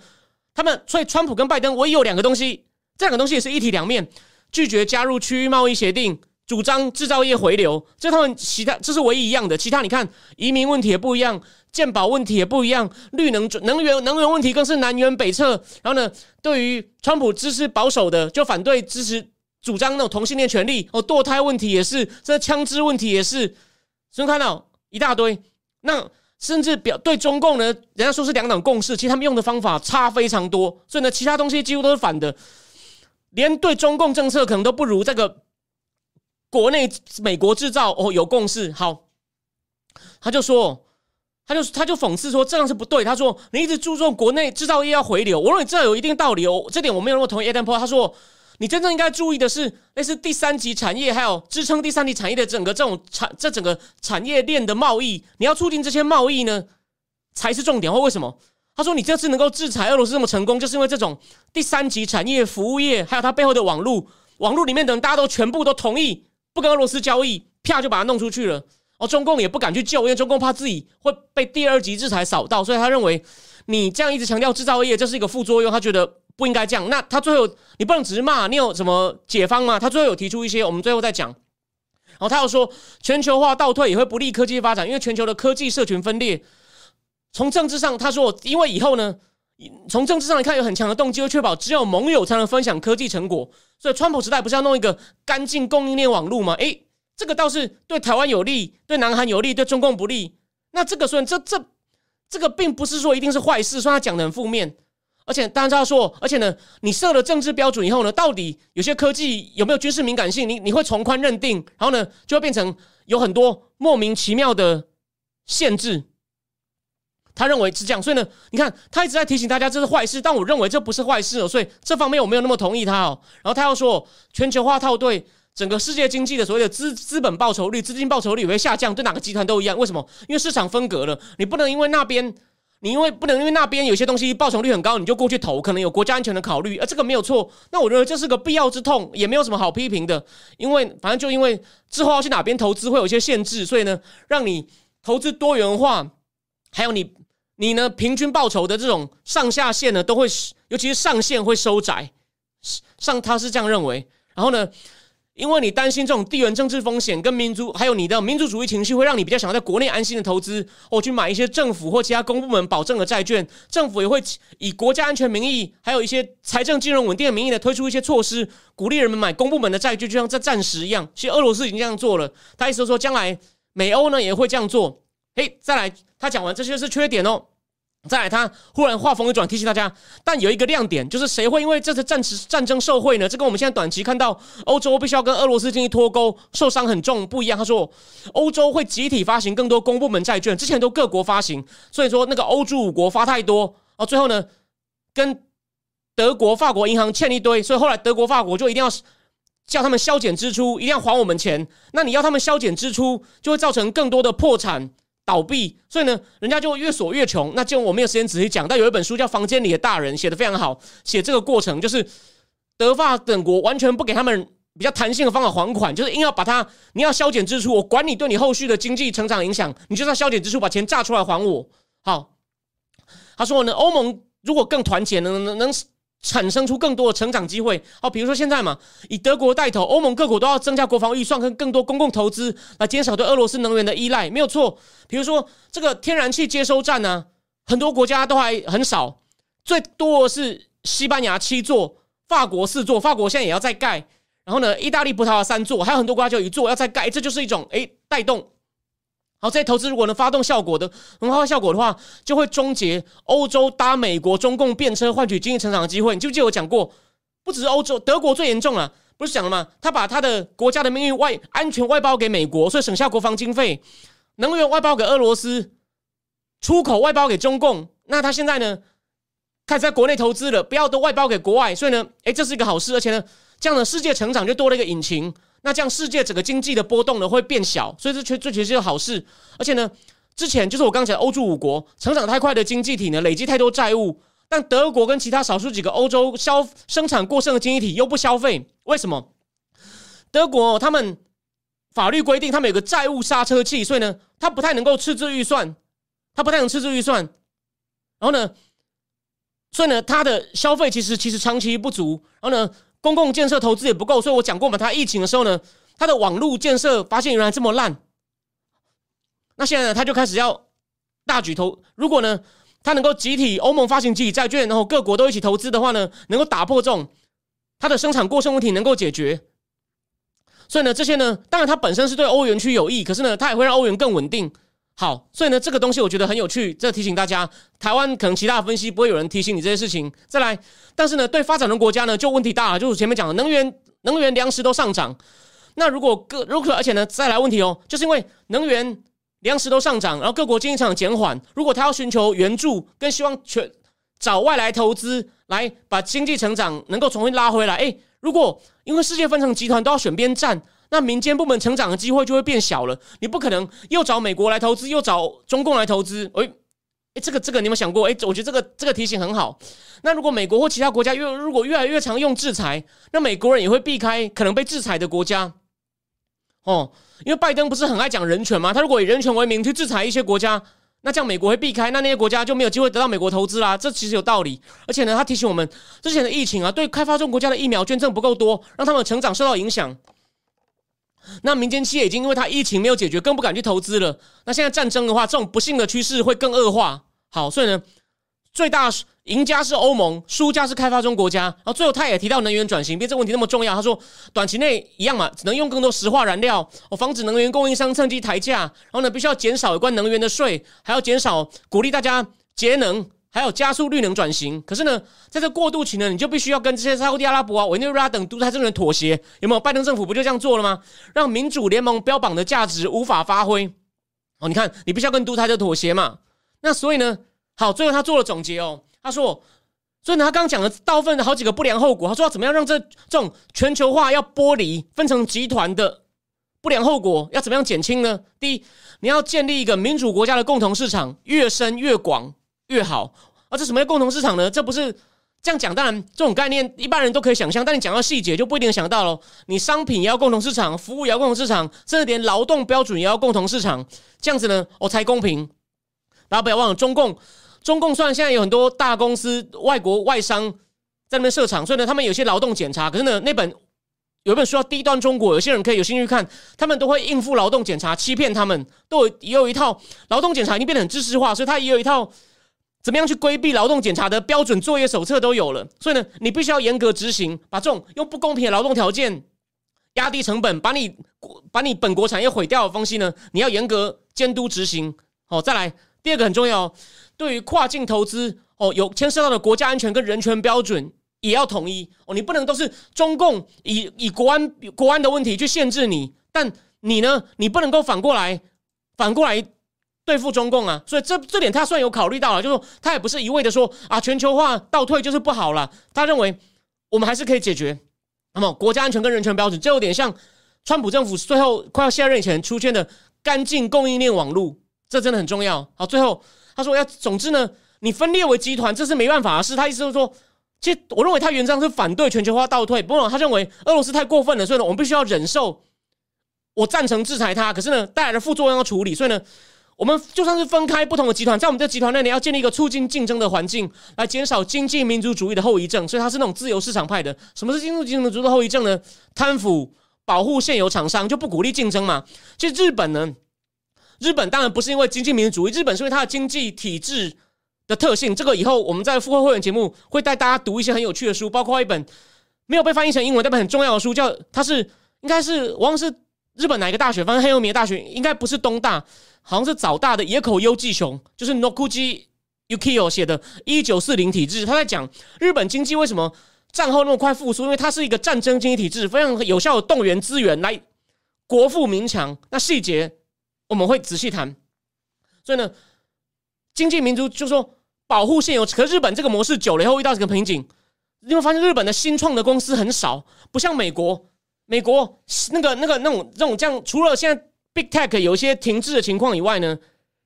他们所以，川普跟拜登唯一有两个东西，这两个东西也是一体两面：拒绝加入区域贸易协定，主张制造业回流。这他们其他这是唯一一样的。其他你看，移民问题也不一样，健保问题也不一样，绿能能源能源问题更是南辕北辙。然后呢，对于川普支持保守的，就反对支持主张那种同性恋权利哦，堕胎问题也是，这枪支问题也是，所以看到一大堆那。甚至表对中共呢，人家说是两党共识，其实他们用的方法差非常多，所以呢，其他东西几乎都是反的，连对中共政策可能都不如这个国内美国制造哦有共识。好，他就说，他就他就讽刺说这样是不对。他说你一直注重国内制造业要回流，我认为这有一定道理哦，这点我没有那么同意。Adam p o 他说。你真正应该注意的是，类似第三级产业，还有支撑第三级产业的整个这种产这整个产业链的贸易，你要促进这些贸易呢，才是重点。或为什么？他说你这次能够制裁俄罗斯这么成功，就是因为这种第三级产业、服务业，还有它背后的网络，网络里面的人大家都全部都同意不跟俄罗斯交易，啪就把它弄出去了。哦，中共也不敢去救，因为中共怕自己会被第二级制裁扫到，所以他认为你这样一直强调制造业，这是一个副作用，他觉得。不应该这样。那他最后，你不能只是骂，你有什么解方吗？他最后有提出一些，我们最后再讲。然后他又说，全球化倒退也会不利科技发展，因为全球的科技社群分裂。从政治上，他说，因为以后呢，从政治上来看，有很强的动机，会确保只有盟友才能分享科技成果。所以，川普时代不是要弄一个干净供应链网络吗？诶，这个倒是对台湾有利，对南韩有利，对中共不利。那这个虽然这这这个并不是说一定是坏事，虽然他讲的很负面。而且，当然要说，而且呢，你设了政治标准以后呢，到底有些科技有没有军事敏感性？你你会从宽认定，然后呢，就会变成有很多莫名其妙的限制。他认为是这样，所以呢，你看他一直在提醒大家这是坏事，但我认为这不是坏事哦，所以这方面我没有那么同意他哦。然后他又说，全球化套对整个世界经济的所谓的资资本报酬率、资金报酬率会下降，对哪个集团都一样。为什么？因为市场分隔了，你不能因为那边，你因为不能因为那边有些东西报酬率很高，你就过去投，可能有国家安全的考虑，而这个没有错。那我认为这是个必要之痛，也没有什么好批评的，因为反正就因为之后要去哪边投资会有一些限制，所以呢，让你投资多元化，还有你。你呢？平均报酬的这种上下限呢，都会，尤其是上限会收窄。上他是这样认为。然后呢，因为你担心这种地缘政治风险跟民族，还有你的民族主义情绪，会让你比较想要在国内安心的投资，或去买一些政府或其他公部门保证的债券。政府也会以国家安全名义，还有一些财政金融稳定的名义呢，推出一些措施，鼓励人们买公部门的债券，就像在暂时一样。其实俄罗斯已经这样做了。他意思说，将来美欧呢也会这样做。嘿，再来。他讲完这些是缺点哦，再来他忽然话锋一转，提醒大家，但有一个亮点，就是谁会因为这次战时战争受贿呢？这跟我们现在短期看到欧洲必须要跟俄罗斯进行脱钩，受伤很重不一样。他说，欧洲会集体发行更多公部门债券，之前都各国发行，所以说那个欧洲五国发太多啊，最后呢跟德国、法国银行欠一堆，所以后来德国、法国就一定要叫他们削减支出，一定要还我们钱。那你要他们削减支出，就会造成更多的破产。倒闭，所以呢，人家就越锁越穷。那就我没有时间仔细讲，但有一本书叫《房间里的大人》，写的非常好。写这个过程就是德法等国完全不给他们比较弹性的方法还款，就是硬要把它，你要削减支出，我管你对你后续的经济成长影响，你就算削减支出，把钱榨出来还我。好，他说呢，欧盟如果更团结，能能能。产生出更多的成长机会。好，比如说现在嘛，以德国带头，欧盟各国都要增加国防预算跟更多公共投资，来减少对俄罗斯能源的依赖，没有错。比如说这个天然气接收站呢，很多国家都还很少，最多是西班牙七座，法国四座，法国现在也要再盖。然后呢，意大利、葡萄牙三座，还有很多国家就一座要再盖，这就是一种诶带动。好，这些投资如果能发动效果的，能发挥效果的话，就会终结欧洲搭美国、中共便车换取经济成长的机会。你记不记得我讲过，不只是欧洲，德国最严重了，不是讲了吗？他把他的国家的命运外安全外包给美国，所以省下国防经费，能源外包给俄罗斯，出口外包给中共。那他现在呢，开始在国内投资了，不要都外包给国外。所以呢，诶，这是一个好事，而且呢，这样的世界成长就多了一个引擎。那这样世界整个经济的波动呢会变小，所以这确这确实是好事。而且呢，之前就是我刚才欧洲五国成长太快的经济体呢，累积太多债务，但德国跟其他少数几个欧洲消生产过剩的经济体又不消费，为什么？德国他们法律规定他们有个债务刹车器，所以呢，他不太能够赤字预算，他不太能赤字预算。然后呢，所以呢，他的消费其实其实长期不足。然后呢。公共建设投资也不够，所以我讲过嘛，他疫情的时候呢，他的网络建设发现原来这么烂，那现在呢，他就开始要大举投。如果呢，他能够集体欧盟发行集体债券，然后各国都一起投资的话呢，能够打破这种它的生产过剩问题，能够解决。所以呢，这些呢，当然它本身是对欧元区有益，可是呢，它也会让欧元更稳定。好，所以呢，这个东西我觉得很有趣，这提醒大家，台湾可能其他分析不会有人提醒你这些事情。再来，但是呢，对发展中国家呢，就问题大了，就是前面讲的能源、能源、粮食都上涨。那如果各如果而且呢，再来问题哦，就是因为能源、粮食都上涨，然后各国经济成长减缓，如果他要寻求援助，跟希望全找外来投资来把经济成长能够重新拉回来，哎，如果因为世界分成集团都要选边站。那民间部门成长的机会就会变小了。你不可能又找美国来投资，又找中共来投资。哎，哎，这个这个，你有没有想过？哎，我觉得这个这个提醒很好。那如果美国或其他国家越如果越来越常用制裁，那美国人也会避开可能被制裁的国家。哦，因为拜登不是很爱讲人权吗？他如果以人权为名去制裁一些国家，那这样美国会避开，那那些国家就没有机会得到美国投资啦。这其实有道理。而且呢，他提醒我们，之前的疫情啊，对开发中国家的疫苗捐赠不够多，让他们的成长受到影响。那民间企业已经因为它疫情没有解决，更不敢去投资了。那现在战争的话，这种不幸的趋势会更恶化。好，所以呢，最大赢家是欧盟，输家是开发中国家。然后最后他也提到能源转型，别这个问题那么重要。他说，短期内一样嘛，只能用更多石化燃料，哦，防止能源供应商趁机抬价。然后呢，必须要减少有关能源的税，还要减少鼓励大家节能。还有加速绿能转型，可是呢，在这过渡期呢，你就必须要跟这些沙特阿拉伯啊、委内瑞拉等独裁政权妥协，有没有？拜登政府不就这样做了吗？让民主联盟标榜的价值无法发挥。哦，你看，你必须要跟独裁者妥协嘛。那所以呢，好，最后他做了总结哦，他说，所以呢，他刚讲了大部分的好几个不良后果，他说要怎么样让这这种全球化要剥离分成集团的不良后果要怎么样减轻呢？第一，你要建立一个民主国家的共同市场，越深越广越好。啊，这什么叫共同市场呢？这不是这样讲，当然这种概念一般人都可以想象，但你讲到细节就不一定想到了。你商品也要共同市场，服务也要共同市场，甚至连劳动标准也要共同市场，这样子呢，我才公平。大家不要忘了，中共中共虽然现在有很多大公司、外国外商在那边设厂，所以呢，他们有些劳动检查，可是呢，那本有一本书叫《低端中国》，有些人可以有兴趣看，他们都会应付劳动检查，欺骗他们，都有也有一套劳动检查已经变得很知识化，所以他也有一套。怎么样去规避劳动检查的标准作业手册都有了，所以呢，你必须要严格执行，把这种用不公平的劳动条件压低成本，把你把你本国产业毁掉的东西呢，你要严格监督执行。好，再来第二个很重要，对于跨境投资哦，有牵涉到的国家安全跟人权标准也要统一哦，你不能都是中共以以国安国安的问题去限制你，但你呢，你不能够反过来反过来。对付中共啊，所以这这点他算有考虑到了，就是说他也不是一味的说啊全球化倒退就是不好了，他认为我们还是可以解决。那么国家安全跟人权标准，这有点像川普政府最后快要卸任以前出现的干净供应链网络，这真的很重要。好，最后他说要，总之呢，你分裂为集团这是没办法的事。他意思就是说，其实我认为他原则上是反对全球化倒退，不过他认为俄罗斯太过分了，所以呢，我们必须要忍受。我赞成制裁他，可是呢，带来的副作用要处理，所以呢。我们就算是分开不同的集团，在我们这集团内，你要建立一个促进竞争的环境，来减少经济民族主义的后遗症。所以它是那种自由市场派的。什么是经济民族的后遗症呢？贪腐、保护现有厂商，就不鼓励竞争嘛。其实日本呢，日本当然不是因为经济民族主义，日本是因为它的经济体制的特性。这个以后我们在复会会员节目会带大家读一些很有趣的书，包括一本没有被翻译成英文，但本很重要的书，叫它是应该是我忘了是日本哪一个大学，反正很有名的大学，应该不是东大。好像是早大的野口优纪雄，就是 Nokuji Yukio 写的《一九四零体制》，他在讲日本经济为什么战后那么快复苏，因为它是一个战争经济体制，非常有效的动员资源来国富民强。那细节我们会仔细谈。所以呢，经济民族就说保护现有，可日本这个模式久了以后遇到这个瓶颈，你会发现日本的新创的公司很少，不像美国，美国那个那个那种那种这样，除了现在。Big Tech 有一些停滞的情况以外呢，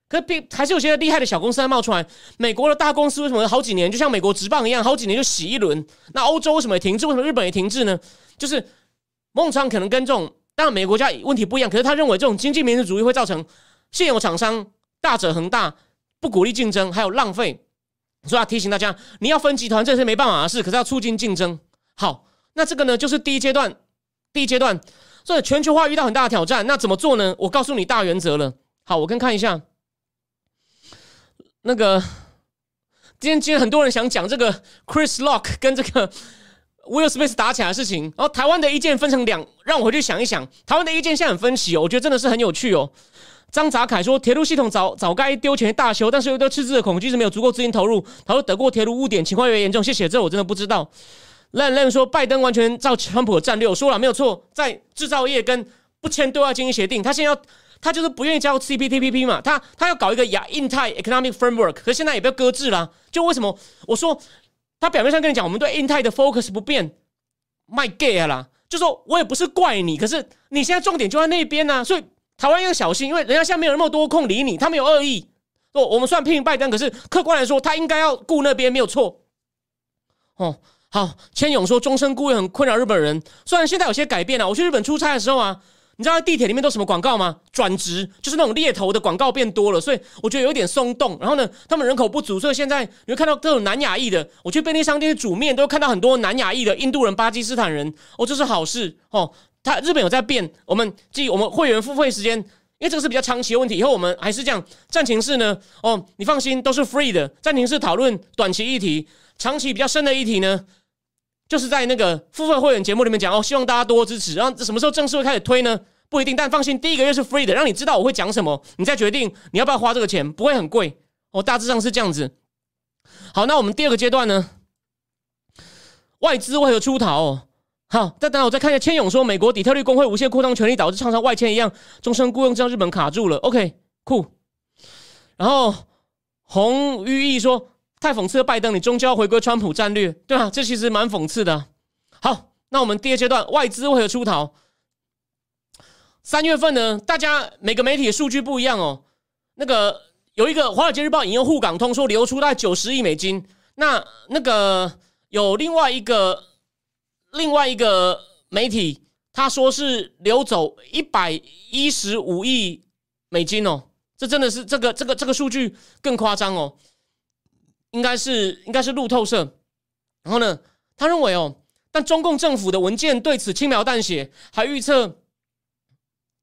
可是 Big 还是有些厉害的小公司在冒出来。美国的大公司为什么好几年就像美国直棒一样，好几年就洗一轮？那欧洲为什么也停滞？为什么日本也停滞呢？就是孟昌可能跟这种当然美国家问题不一样，可是他认为这种经济民主主义会造成现有厂商大者恒大，不鼓励竞争，还有浪费。所以要提醒大家，你要分集团这是没办法的事，可是要促进竞争。好，那这个呢就是第一阶段，第一阶段。所以全球化遇到很大的挑战，那怎么做呢？我告诉你大原则了。好，我跟看一下，那个今天今天很多人想讲这个 Chris Lock 跟这个 Will Smith 打起来的事情，然后台湾的意见分成两，让我回去想一想，台湾的意见现在很分歧哦，我觉得真的是很有趣哦。张杂凯说，铁路系统早早该丢钱大修，但是又对赤字的恐惧是没有足够资金投入。他说德国铁路污点情况越严重，谢谢，这我真的不知道。烂烂说，拜登完全照川普的战略，我说了没有错，在制造业跟不签对外经济协定，他现在要他就是不愿意加入 CPTPP 嘛，他他要搞一个亚印太 economic framework，可是现在也被搁置了。就为什么我说他表面上跟你讲，我们对印太的 focus 不变，my gay 啦，就说我也不是怪你，可是你现在重点就在那边呢，所以台湾要小心，因为人家现在没有那么多空理你，他们有恶意。哦，我们算批评拜登，可是客观来说，他应该要顾那边没有错。哦。好，千勇说终身雇佣很困扰日本人。虽然现在有些改变了，我去日本出差的时候啊，你知道地铁里面都什么广告吗？转职就是那种猎头的广告变多了，所以我觉得有点松动。然后呢，他们人口不足，所以现在你会看到都有南亚裔的。我去便利商店煮面，都看到很多南亚裔的印度人、巴基斯坦人。哦，这是好事哦。他日本有在变，我们记我们会员付费时间，因为这个是比较长期的问题。以后我们还是这样，暂停式呢？哦，你放心，都是 free 的。暂停式讨论短期议题，长期比较深的议题呢？就是在那个付费会员节目里面讲哦，希望大家多支持。然后什么时候正式会开始推呢？不一定，但放心，第一个月是 free 的，让你知道我会讲什么，你再决定你要不要花这个钱，不会很贵哦。大致上是这样子。好，那我们第二个阶段呢？外资为何出逃？哦好，再等我再看一下。千勇说，美国底特律工会无限扩张权力，导致厂商外迁一样，终身雇佣，这样日本卡住了。OK，酷。然后洪玉义说太讽刺了，拜登你终究要回归川普战略，对吧？这其实蛮讽刺的。好，那我们第二阶段外资为何出逃？三月份呢，大家每个媒体的数据不一样哦。那个有一个《华尔街日报》引用沪港通说流出大概九十亿美金，那那个有另外一个另外一个媒体，他说是流走一百一十五亿美金哦。这真的是这个这个这个数据更夸张哦，应该是应该是路透社。然后呢，他认为哦，但中共政府的文件对此轻描淡写，还预测。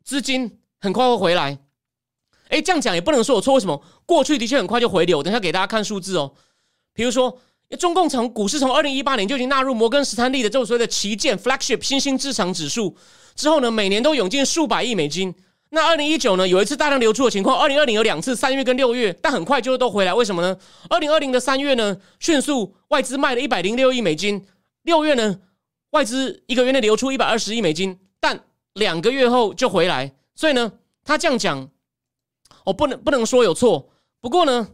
资金很快会回来，哎，这样讲也不能说我错。为什么过去的确很快就回流？等下给大家看数字哦。比如说，中共从股市从二零一八年就已经纳入摩根士丹利的这种所谓的旗舰 flagship 新兴市场指数，之后呢，每年都涌进数百亿美金。那二零一九呢，有一次大量流出的情况。二零二零有两次，三月跟六月，但很快就都回来。为什么呢？二零二零的三月呢，迅速外资卖了一百零六亿美金，六月呢，外资一个月内流出一百二十亿美金，但。两个月后就回来，所以呢，他这样讲，我不能不能说有错。不过呢，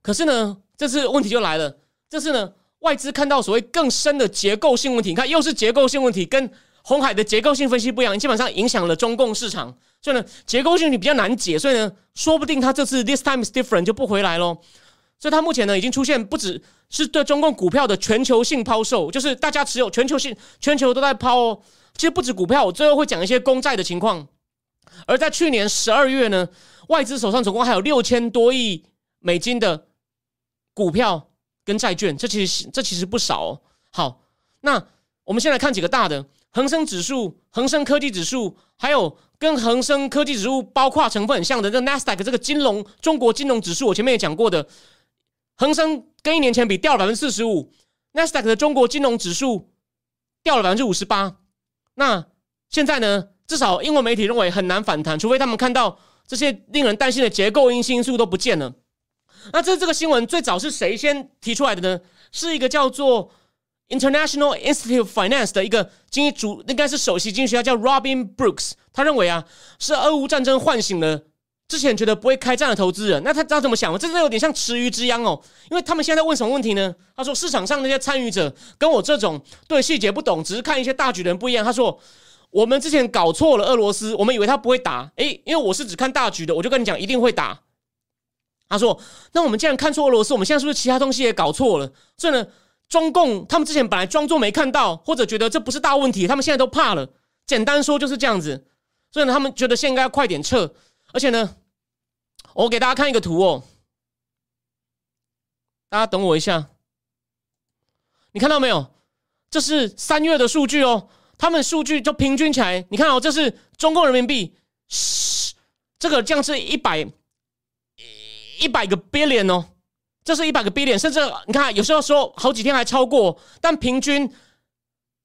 可是呢，这次问题就来了。这次呢，外资看到所谓更深的结构性问题，你看又是结构性问题，跟红海的结构性分析不一样，基本上影响了中共市场。所以呢，结构性你比较难解，所以呢，说不定他这次 this time is different 就不回来喽。所以他目前呢，已经出现不只是对中共股票的全球性抛售，就是大家持有全球性，全球都在抛哦。其实不止股票，我最后会讲一些公债的情况。而在去年十二月呢，外资手上总共还有六千多亿美金的股票跟债券，这其实这其实不少哦。好，那我们先来看几个大的：恒生指数、恒生科技指数，还有跟恒生科技指数包括成分很像的这 NASDAQ 这个金融中国金融指数。我前面也讲过的，恒生跟一年前比掉了百分之四十五，NASDAQ 的中国金融指数掉了百分之五十八。那现在呢？至少英文媒体认为很难反弹，除非他们看到这些令人担心的结构因因素都不见了。那这这个新闻最早是谁先提出来的呢？是一个叫做 International Institute of Finance 的一个经济主，应该是首席经济学家叫 Robin Brooks。他认为啊，是俄乌战争唤醒了。之前觉得不会开战的投资人，那他知道怎么想吗？这有点像池鱼之殃哦，因为他们现在问什么问题呢？他说市场上那些参与者跟我这种对细节不懂，只是看一些大局的人不一样。他说我们之前搞错了俄罗斯，我们以为他不会打，诶，因为我是只看大局的，我就跟你讲一定会打。他说那我们既然看错俄罗斯，我们现在是不是其他东西也搞错了？所以呢，中共他们之前本来装作没看到，或者觉得这不是大问题，他们现在都怕了。简单说就是这样子，所以呢，他们觉得现在要快点撤。而且呢，我给大家看一个图哦，大家等我一下。你看到没有？这是三月的数据哦，他们数据就平均起来，你看哦，这是中共人民币，这个降至一百一百个 billion 哦，这是一百个 billion，甚至你看有时候说好几天还超过，但平均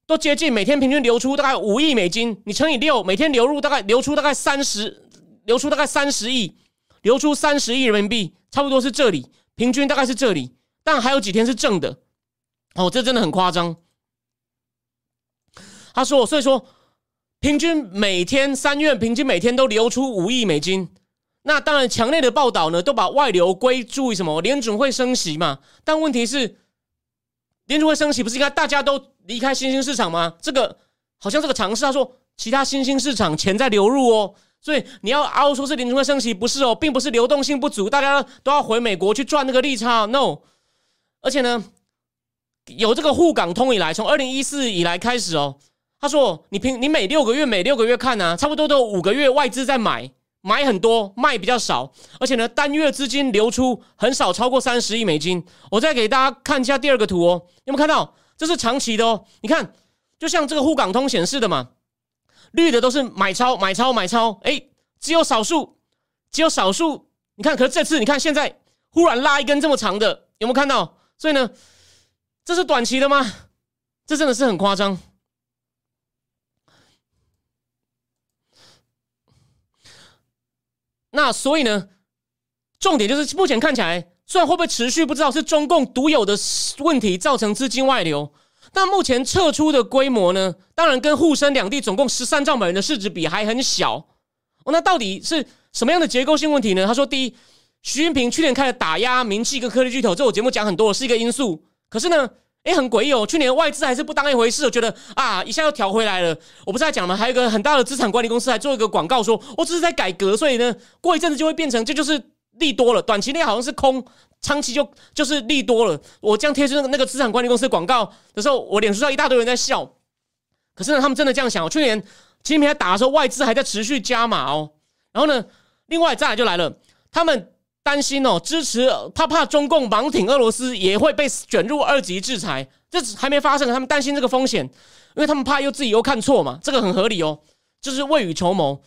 都接近每天平均流出大概五亿美金，你乘以六，每天流入大概流出大概三十。流出大概三十亿，流出三十亿人民币，差不多是这里，平均大概是这里，但还有几天是正的，哦，这真的很夸张。他说，所以说平均每天三月平均每天都流出五亿美金，那当然墙内的报道呢都把外流归注于什么联准会升息嘛，但问题是联准会升息不是应该大家都离开新兴市场吗？这个好像这个尝试，他说其他新兴市场钱在流入哦。所以你要凹说是联准会升息，不是哦，并不是流动性不足，大家都要回美国去赚那个利差。No，而且呢，有这个沪港通以来，从二零一四以来开始哦，他说你平你每六个月每六个月看呢，差不多都有五个月外资在买，买很多，卖比较少，而且呢，单月资金流出很少，超过三十亿美金。我再给大家看一下第二个图哦，有没有看到？这是长期的哦，你看，就像这个沪港通显示的嘛。绿的都是买超买超买超，哎，只有少数，只有少数。你看，可是这次你看，现在忽然拉一根这么长的，有没有看到？所以呢，这是短期的吗？这真的是很夸张。那所以呢，重点就是目前看起来，虽然会不会持续不知道，是中共独有的问题造成资金外流。但目前撤出的规模呢？当然跟沪深两地总共十三兆美元的市值比还很小。哦，那到底是什么样的结构性问题呢？他说，第一，习近平去年开始打压民企跟科技巨头，这我节目讲很多，是一个因素。可是呢，哎，很诡异哦，去年外资还是不当一回事，我觉得啊，一下又调回来了。我不是在讲吗？还有一个很大的资产管理公司还做一个广告，说我只是在改革，所以呢，过一阵子就会变成这就是利多了，短期内好像是空，长期就就是利多了。我这样贴出那个那个资产管理公司广告的时候，我脸书上一大堆人在笑。可是呢，他们真的这样想。去年习近平打的时候，外资还在持续加码哦。然后呢，另外再来就来了，他们。担心哦，支持他怕中共盲挺俄罗斯也会被卷入二级制裁，这还没发生，他们担心这个风险，因为他们怕又自己又看错嘛，这个很合理哦，就是未雨绸缪。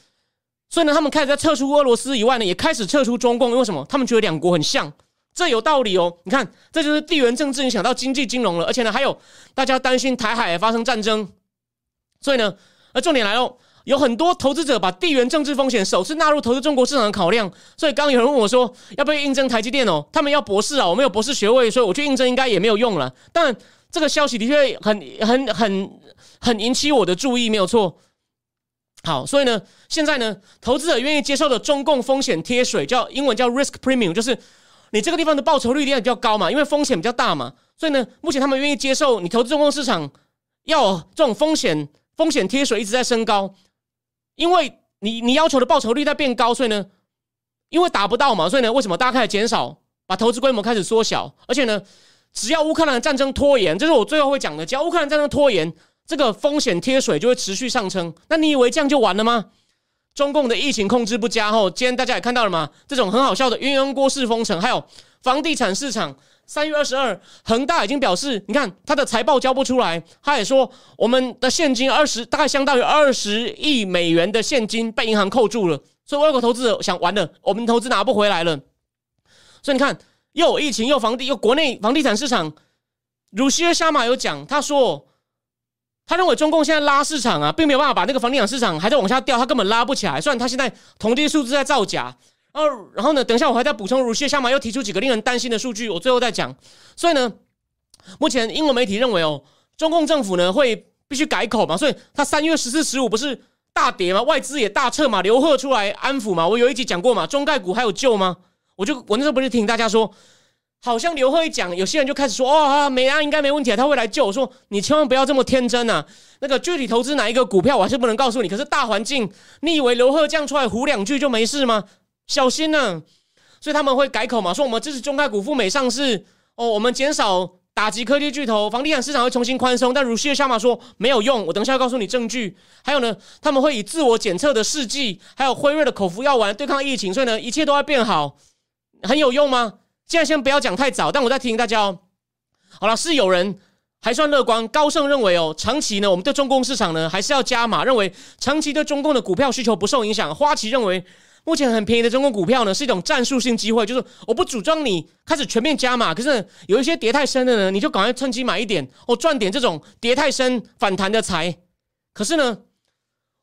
所以呢，他们开始在撤出俄罗斯以外呢，也开始撤出中共，因为什么？他们觉得两国很像，这有道理哦。你看，这就是地缘政治影响到经济金融了，而且呢，还有大家担心台海发生战争，所以呢，而重点来了。有很多投资者把地缘政治风险首次纳入投资中国市场的考量，所以刚刚有人问我说要不要应征台积电哦？他们要博士啊，我没有博士学位，所以我去应征应该也没有用了。但这个消息的确很很很很引起我的注意，没有错。好，所以呢，现在呢，投资者愿意接受的中共风险贴水，叫英文叫 risk premium，就是你这个地方的报酬率一定比较高嘛，因为风险比较大嘛。所以呢，目前他们愿意接受你投资中共市场要这种风险风险贴水一直在升高。因为你你要求的报酬率在变高，所以呢，因为达不到嘛，所以呢，为什么大家开始减少，把投资规模开始缩小？而且呢，只要乌克兰战争拖延，这是我最后会讲的，只要乌克兰战争拖延，这个风险贴水就会持续上升。那你以为这样就完了吗？中共的疫情控制不佳后，今天大家也看到了吗？这种很好笑的鸳鸯锅式封城，还有房地产市场。三月二十二，恒大已经表示，你看他的财报交不出来，他也说我们的现金二十，大概相当于二十亿美元的现金被银行扣住了，所以外国投资者想完了，我们投资拿不回来了。所以你看，又有疫情，又房地，又国内房地产市场，鲁西尔沙马有讲，他说他认为中共现在拉市场啊，并没有办法把那个房地产市场还在往下掉，他根本拉不起来。虽然他现在统计数字在造假。哦，然后呢？等一下，我还在补充。如谢下马又提出几个令人担心的数据，我最后再讲。所以呢，目前英文媒体认为哦，中共政府呢会必须改口嘛，所以他三月十四、十五不是大跌吗？外资也大撤嘛，刘贺出来安抚嘛。我有一集讲过嘛，中概股还有救吗？我就我那时候不是听大家说，好像刘贺一讲，有些人就开始说，哦啊，美安应该没问题，他会来救。我说你千万不要这么天真啊！那个具体投资哪一个股票，我还是不能告诉你。可是大环境，你以为刘贺这样出来胡两句就没事吗？小心呢，所以他们会改口嘛，说我们支持中概股赴美上市哦，我们减少打击科技巨头，房地产市场会重新宽松。但如西的下马说没有用，我等一下告诉你证据。还有呢，他们会以自我检测的试剂，还有辉瑞的口服药丸对抗疫情，所以呢，一切都会变好，很有用吗？现在先不要讲太早，但我在提醒大家哦。好了，是有人还算乐观，高盛认为哦，长期呢，我们对中共市场呢还是要加码，认为长期对中共的股票需求不受影响。花旗认为。目前很便宜的中国股票呢，是一种战术性机会，就是我不主张你开始全面加码，可是有一些跌太深的呢，你就赶快趁机买一点，哦，赚点这种跌太深反弹的财。可是呢，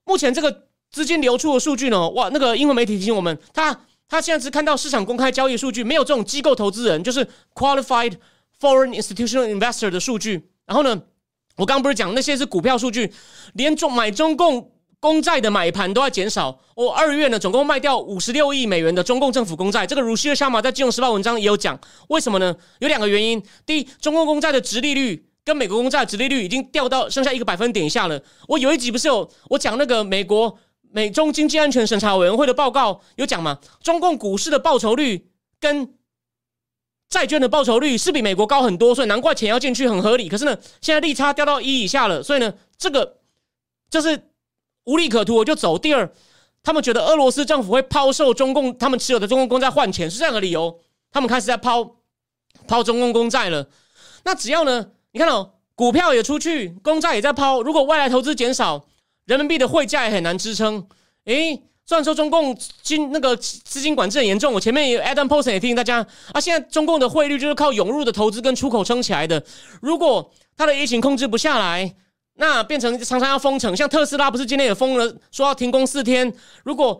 目前这个资金流出的数据呢，哇，那个英文媒体提醒我们，他他现在只看到市场公开交易数据，没有这种机构投资人，就是 qualified foreign institutional investor 的数据。然后呢，我刚刚不是讲那些是股票数据，连中买中共。公债的买盘都在减少。我二月呢，总共卖掉五十六亿美元的中共政府公债。这个如西尔沙马在《金融时报》文章也有讲，为什么呢？有两个原因。第一，中共公债的殖利率跟美国公债的殖利率已经掉到剩下一个百分点以下了。我有一集不是有我讲那个美国美中经济安全审查委员会的报告有讲嘛？中共股市的报酬率跟债券的报酬率是比美国高很多，所以难怪钱要进去很合理。可是呢，现在利差掉到一以下了，所以呢，这个就是。无利可图，我就走。第二，他们觉得俄罗斯政府会抛售中共他们持有的中共公债换钱，是这样的理由，他们开始在抛抛中共公债了。那只要呢，你看哦，股票也出去，公债也在抛。如果外来投资减少，人民币的汇价也很难支撑。诶，虽然说中共金那个资金管制很严重，我前面 Adam p o s o n 也提醒大家啊，现在中共的汇率就是靠涌入的投资跟出口撑起来的。如果他的疫情控制不下来，那变成常常要封城，像特斯拉不是今天也封了，说要停工四天。如果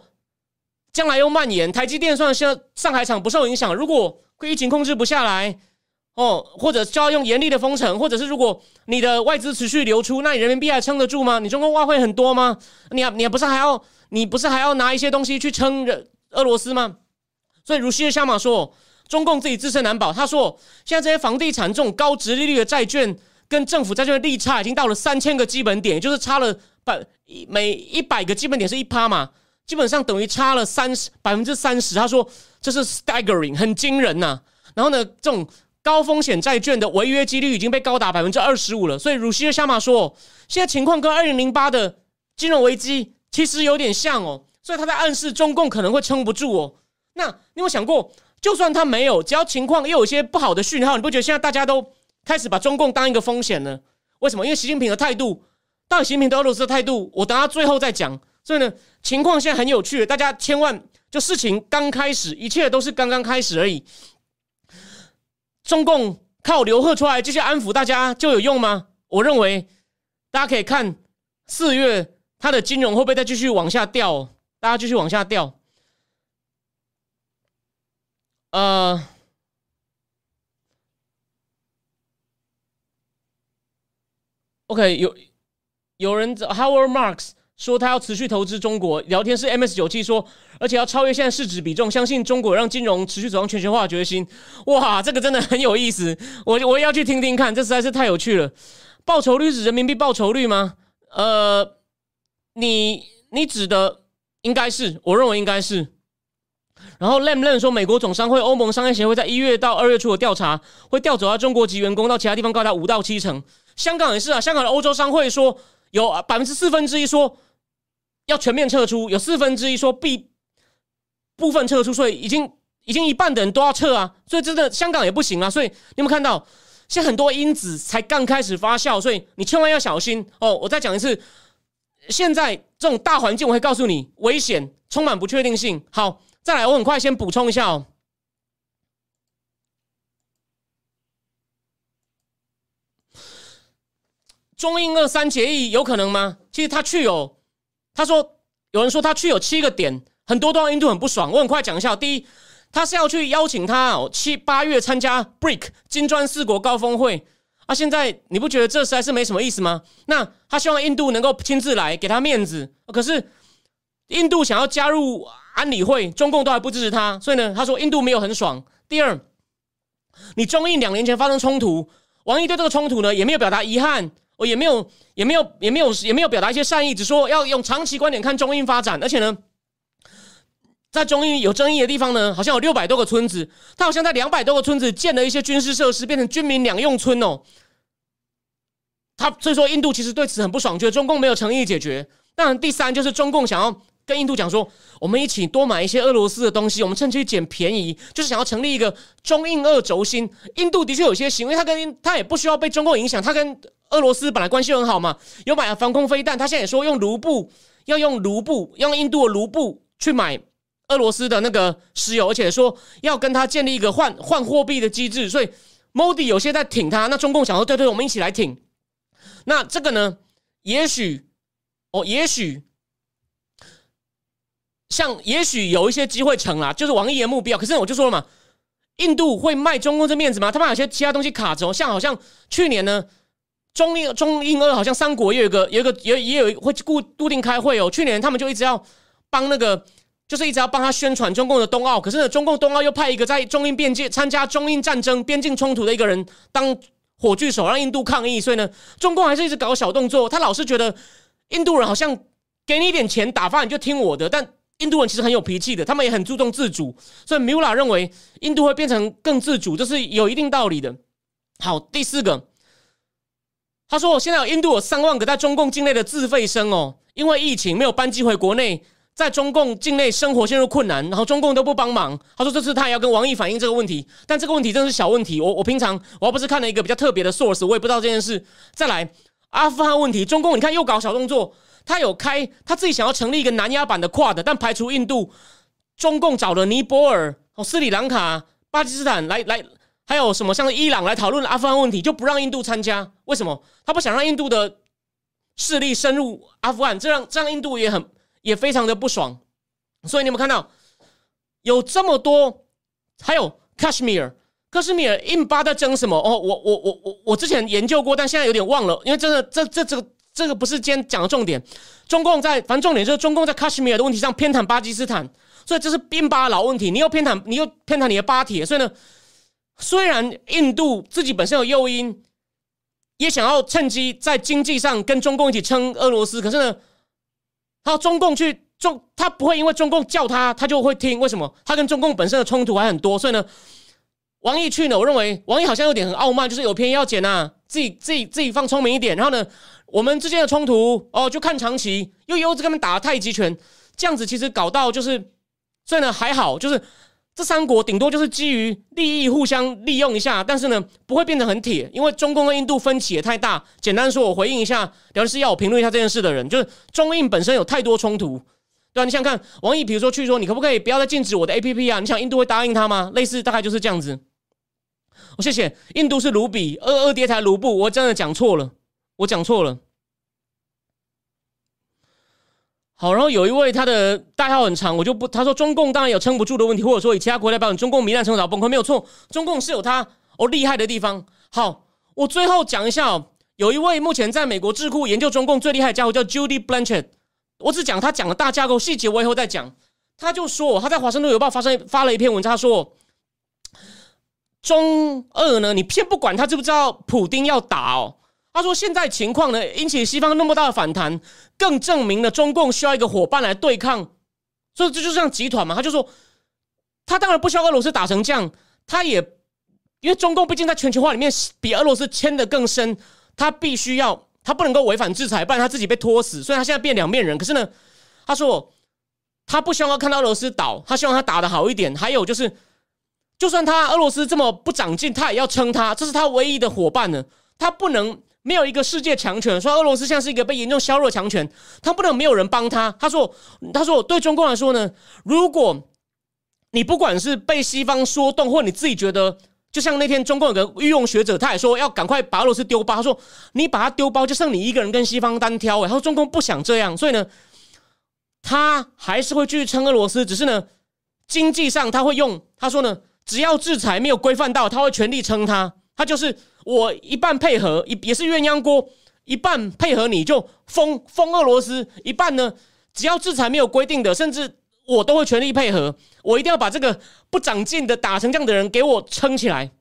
将来又蔓延，台积电算像上海厂不受影响，如果疫情控制不下来，哦，或者就要用严厉的封城，或者是如果你的外资持续流出，那你人民币还撑得住吗？你中国外汇很多吗？你你不是还要你不是还要拿一些东西去撑俄罗斯吗？所以如西尔夏马说，中共自己自身难保。他说，现在这些房地产这种高值利率的债券跟政府债券的利差已经到了三千个基本点，就是差了百一每一百个基本点是一趴嘛，基本上等于差了三十百分之三十。他说这是 staggering，很惊人呐。然后呢，这种高风险债券的违约几率已经被高达百分之二十五了。所以鲁西尔夏马说，现在情况跟二零零八的金融危机其实有点像哦。所以他在暗示中共可能会撑不住哦。那你有想过，就算他没有，只要情况又有一些不好的讯号，你不觉得现在大家都开始把中共当一个风险呢？为什么？因为习近平的态度，到底习近平对俄罗斯的态度，我等下最后再讲。所以呢，情况现在很有趣，大家千万就事情刚开始，一切都是刚刚开始而已。中共靠刘贺出来继续安抚大家就有用吗？我认为大家可以看四月它的金融会不会再继续往下掉。大家继续往下掉。呃，OK，有有人 Howard Marks 说他要持续投资中国。聊天是 MS 九七说，而且要超越现在市值比重，相信中国让金融持续走向全球化的决心。哇，这个真的很有意思，我我也要去听听看，这实在是太有趣了。报酬率是人民币报酬率吗？呃，你你指的？应该是，我认为应该是。然后 Lam Lam 说，美国总商会、欧盟商业协会在一月到二月初的调查，会调走他中国籍员工到其他地方，高达五到七成。香港也是啊，香港的欧洲商会说，有百分之四分之一说要全面撤出，有四分之一说必部分撤出，所以已经已经一半的人都要撤啊。所以真的香港也不行啊。所以你有没有看到，现在很多因子才刚开始发酵，所以你千万要小心哦。我再讲一次。现在这种大环境，我会告诉你危险，充满不确定性。好，再来，我很快先补充一下哦。中印二三协议有可能吗？其实他去有，他说有人说他去有七个点，很多都让印度很不爽。我很快讲一下，第一，他是要去邀请他哦，七八月参加 BRIC 金砖四国高峰会。啊现在你不觉得这实在是没什么意思吗？那他希望印度能够亲自来给他面子，可是印度想要加入安理会，中共都还不支持他，所以呢，他说印度没有很爽。第二，你中印两年前发生冲突，王毅对这个冲突呢也没有表达遗憾，我，也没有也没有也没有也没有表达一些善意，只说要用长期观点看中印发展，而且呢，在中印有争议的地方呢，好像有六百多个村子，他好像在两百多个村子建了一些军事设施，变成军民两用村哦。他所以说，印度其实对此很不爽，觉得中共没有诚意解决。当然，第三就是中共想要跟印度讲说，我们一起多买一些俄罗斯的东西，我们趁机捡便宜，就是想要成立一个中印二轴心。印度的确有些行为，他跟他也不需要被中共影响，他跟俄罗斯本来关系很好嘛，有买了防空飞弹，他现在也说用卢布，要用卢布，用印度的卢布去买俄罗斯的那个石油，而且说要跟他建立一个换换货币的机制。所以，Modi 有些在挺他，那中共想说，对对，我们一起来挺。那这个呢？也许哦，也许像也许有一些机会成啦，就是王毅的目标。可是我就说了嘛，印度会卖中共这面子吗？他们有些其他东西卡着，像好像去年呢，中印中印二好像三国也有个有一个也也有会固固定开会哦。去年他们就一直要帮那个，就是一直要帮他宣传中共的冬奥。可是呢，中共冬奥又派一个在中印边界参加中印战争边境冲突的一个人当。火炬手让印度抗议，所以呢，中共还是一直搞小动作。他老是觉得印度人好像给你一点钱打发你就听我的，但印度人其实很有脾气的，他们也很注重自主。所以 Mula 认为印度会变成更自主，这是有一定道理的。好，第四个，他说我现在有印度有三万个在中共境内的自费生哦，因为疫情没有班机回国内。在中共境内生活陷入困难，然后中共都不帮忙。他说这次他也要跟王毅反映这个问题，但这个问题真的是小问题。我我平常我要不是看了一个比较特别的 source，我也不知道这件事。再来，阿富汗问题，中共你看又搞小动作，他有开他自己想要成立一个南亚版的 Quad，但排除印度，中共找了尼泊尔、哦斯里兰卡、巴基斯坦来来，还有什么像伊朗来讨论阿富汗问题，就不让印度参加。为什么？他不想让印度的势力深入阿富汗，这样这样印度也很。也非常的不爽，所以你有没有看到有这么多？还有 Kashmir，克什米尔印巴在争什么？哦，我我我我我之前研究过，但现在有点忘了，因为真的这这这个这个不是今天讲的重点。中共在，反正重点就是中共在 Kashmir 的问题上偏袒巴基斯坦，所以这是边巴老问题。你又偏袒，你又偏袒你的巴铁，所以呢，虽然印度自己本身有诱因，也想要趁机在经济上跟中共一起撑俄罗斯，可是呢，他中共去中，他不会因为中共叫他，他就会听。为什么？他跟中共本身的冲突还很多，所以呢，王毅去呢，我认为王毅好像有点很傲慢，就是有便宜要捡呐，自己自己自己放聪明一点，然后呢。我们之间的冲突哦，就看长期，又又跟他们打太极拳，这样子其实搞到就是，所以呢还好，就是这三国顶多就是基于利益互相利用一下，但是呢不会变得很铁，因为中共跟印度分歧也太大。简单说，我回应一下，表示要我评论一下这件事的人，就是中印本身有太多冲突，对吧？你想看王毅，比如说去说，你可不可以不要再禁止我的 A P P 啊？你想印度会答应他吗？类似大概就是这样子。我谢谢，印度是卢比，二二跌台卢布，我真的讲错了。我讲错了，好，然后有一位他的代号很长，我就不他说中共当然有撑不住的问题，或者说以其他国家标准，中共糜烂程度崩溃没有错，中共是有他哦厉害的地方。好，我最后讲一下哦，有一位目前在美国智库研究中共最厉害的家伙叫 Judy Blanchett，我只讲他讲的大架构细节，我以后再讲。他就说他在华盛顿邮报发生发了一篇文章，他说中二呢，你先不管他知不知道普丁要打哦。他说：“现在情况呢，引起西方那么大的反弹，更证明了中共需要一个伙伴来对抗。所以这就像集团嘛。他就说，他当然不需要俄罗斯打成这样，他也因为中共毕竟在全球化里面比俄罗斯牵得更深，他必须要他不能够违反制裁，不然他自己被拖死。所以他现在变两面人。可是呢，他说他不希望看到俄罗斯倒，他希望他打得好一点。还有就是，就算他俄罗斯这么不长进，他也要撑他，这是他唯一的伙伴呢。他不能。”没有一个世界强权说俄罗斯像是一个被严重削弱强权，他不能没有人帮他。他说：“他说对中共来说呢，如果你不管是被西方说动，或你自己觉得，就像那天中共有个御用学者，他也说要赶快把俄罗斯丢包。他说你把他丢包，就剩你一个人跟西方单挑。哎，他说中共不想这样，所以呢，他还是会继续撑俄罗斯，只是呢，经济上他会用。他说呢，只要制裁没有规范到，他会全力撑他。他就是。”我一半配合，也也是鸳鸯锅，一半配合你就封封俄罗斯，一半呢，只要制裁没有规定的，甚至我都会全力配合。我一定要把这个不长进的打成这样的人给我撑起来，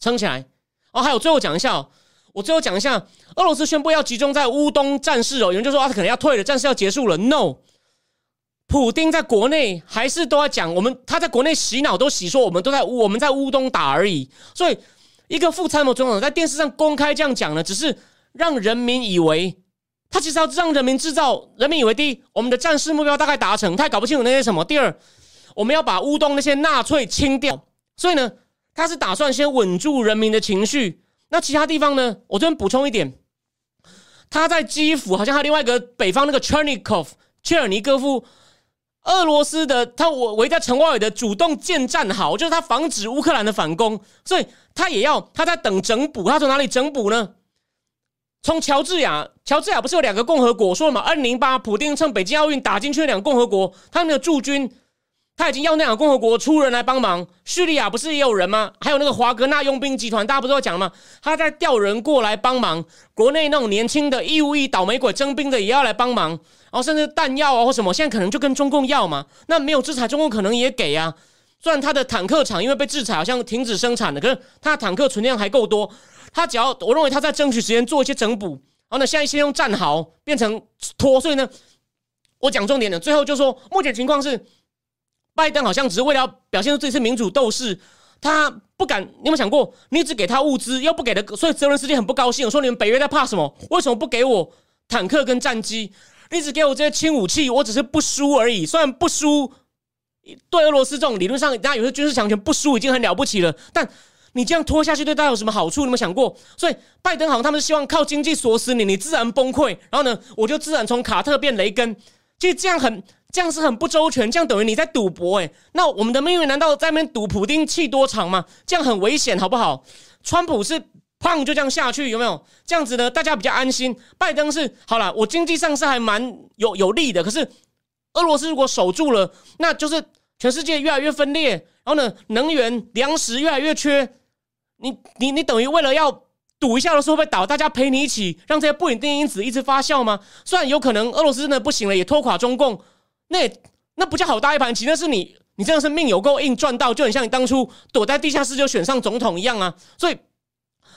撑起来。哦，还有最后讲一下，哦，我最后讲一下，俄罗斯宣布要集中在乌东战事哦，有人就说啊，他可能要退了，战事要结束了。No，普丁在国内还是都在讲，我们他在国内洗脑都洗说我们都在我们在乌东打而已，所以。一个副参谋总统在电视上公开这样讲呢，只是让人民以为他其实要让人民制造，人民以为第一，我们的战事目标大概达成，他也搞不清楚那些什么；第二，我们要把乌东那些纳粹清掉。所以呢，他是打算先稳住人民的情绪。那其他地方呢？我这边补充一点，他在基辅好像还有另外一个北方那个 Chernikov 切尔尼戈夫。俄罗斯的他我围在城外的主动建战壕，就是他防止乌克兰的反攻，所以他也要他在等整补。他从哪里整补呢？从乔治亚，乔治亚不是有两个共和国？说了嘛，二零零八普丁趁北京奥运打进去两个共和国，他们的驻军。他已经要那两个共和国出人来帮忙，叙利亚不是也有人吗？还有那个华格纳佣兵集团，大家不是都讲吗？他在调人过来帮忙，国内那种年轻的义务役倒霉鬼征兵的也要来帮忙，然后甚至弹药啊或什么，现在可能就跟中共要嘛。那没有制裁，中共可能也给啊。虽然他的坦克厂因为被制裁，好像停止生产了，可是他的坦克存量还够多。他只要我认为他在争取时间做一些整补，然后呢，现在先用战壕变成拖，所以呢，我讲重点的，最后就说目前情况是。拜登好像只是为了表现出自己是民主斗士，他不敢。你有没有想过，你只给他物资，又不给的，所以泽连斯基很不高兴，说你们北约在怕什么？为什么不给我坦克跟战机？你只给我这些轻武器，我只是不输而已。虽然不输，对俄罗斯这种理论上，大家有些军事强权不输已经很了不起了。但你这样拖下去，对大家有什么好处？你有没有想过？所以拜登好像他们是希望靠经济锁死你，你自然崩溃。然后呢，我就自然从卡特变雷根。其实这样很。这样是很不周全，这样等于你在赌博诶。那我们的命运难道在那边赌普丁气多长吗？这样很危险，好不好？川普是胖就这样下去，有没有？这样子呢，大家比较安心。拜登是好了，我经济上是还蛮有有利的。可是俄罗斯如果守住了，那就是全世界越来越分裂，然后呢，能源粮食越来越缺。你你你等于为了要赌一下的时候会倒，大家陪你一起让这些不稳定因子一直发酵吗？虽然有可能俄罗斯真的不行了，也拖垮中共。那那不叫好大一盘棋，那是你你真的是命有够硬，赚到就很像你当初躲在地下室就选上总统一样啊。所以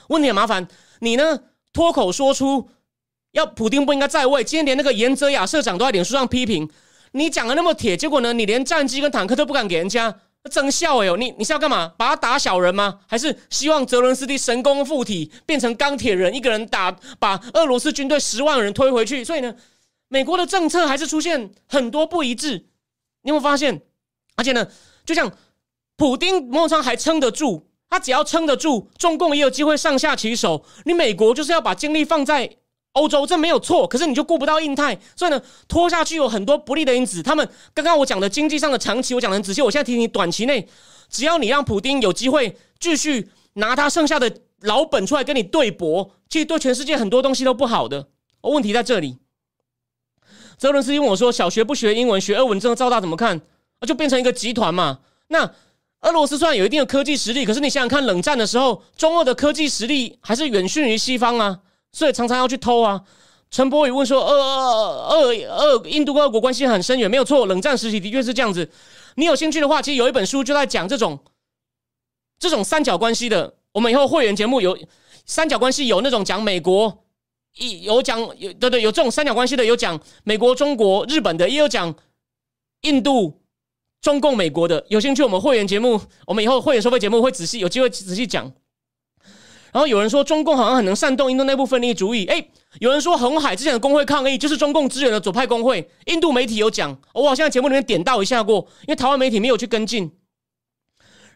问题很麻烦，你呢脱口说出要普丁不应该在位，今天连那个严泽雅社长都在脸书上批评你讲的那么铁，结果呢你连战机跟坦克都不敢给人家。真笑哎呦！你你是要干嘛？把他打小人吗？还是希望泽伦斯基神功附体，变成钢铁人，一个人打把俄罗斯军队十万人推回去？所以呢，美国的政策还是出现很多不一致。你有没有发现？而且呢，就像普丁某种程还撑得住，他只要撑得住，中共也有机会上下其手。你美国就是要把精力放在。欧洲这没有错，可是你就顾不到印太，所以呢，拖下去有很多不利的因子。他们刚刚我讲的经济上的长期，我讲的很仔细。我现在提醒你，短期内，只要你让普丁有机会继续拿他剩下的老本出来跟你对搏，其实对全世界很多东西都不好的。问题在这里。泽伦斯基问我说：“小学不学英文，学俄文，这个赵大怎么看？”啊，就变成一个集团嘛。那俄罗斯虽然有一定的科技实力，可是你想想看，冷战的时候，中俄的科技实力还是远逊于西方啊。所以常常要去偷啊！陈柏宇问说：“俄俄俄印度跟俄国关系很深远，没有错。冷战时期的确是这样子。你有兴趣的话，其实有一本书就在讲这种这种三角关系的。我们以后会员节目有三角关系，有那种讲美国，一有讲有对对，有这种三角关系的，有讲美国、中国、日本的，也有讲印度、中共、美国的。有兴趣，我们会员节目，我们以后会员收费节目会仔细有机会仔细讲。”然后有人说中共好像很能煽动印度内部分裂主义，哎，有人说红海之前的工会抗议就是中共支援的左派工会，印度媒体有讲，我好像在节目里面点到一下过，因为台湾媒体没有去跟进。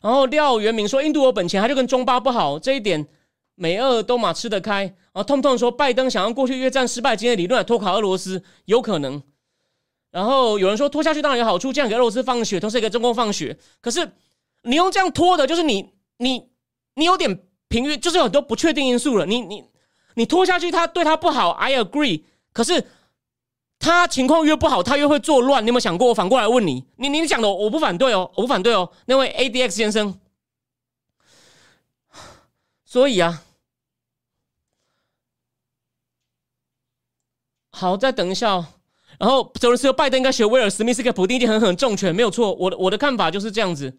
然后廖元明说印度有本钱，他就跟中巴不好，这一点美俄都马吃得开。然后痛痛说拜登想用过去越战失败经验理论来拖垮俄罗斯，有可能。然后有人说拖下去当然有好处，这样给俄罗斯放血，同时也给中共放血。可是你用这样拖的，就是你你你有点。平约就是有很多不确定因素了，你你你拖下去，他对他不好，I agree。可是他情况越不好，他越会作乱。你有没有想过？我反过来问你，你你讲的我不反对哦，我不反对哦。那位 ADX 先生，所以啊，好，再等一下。哦然后泽伦斯拜登应该学威尔史密斯给普丁一记狠狠重拳，没有错。我的我的看法就是这样子。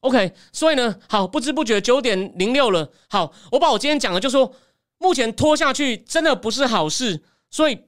OK，所以呢，好，不知不觉九点零六了。好，我把我今天讲的，就说目前拖下去真的不是好事，所以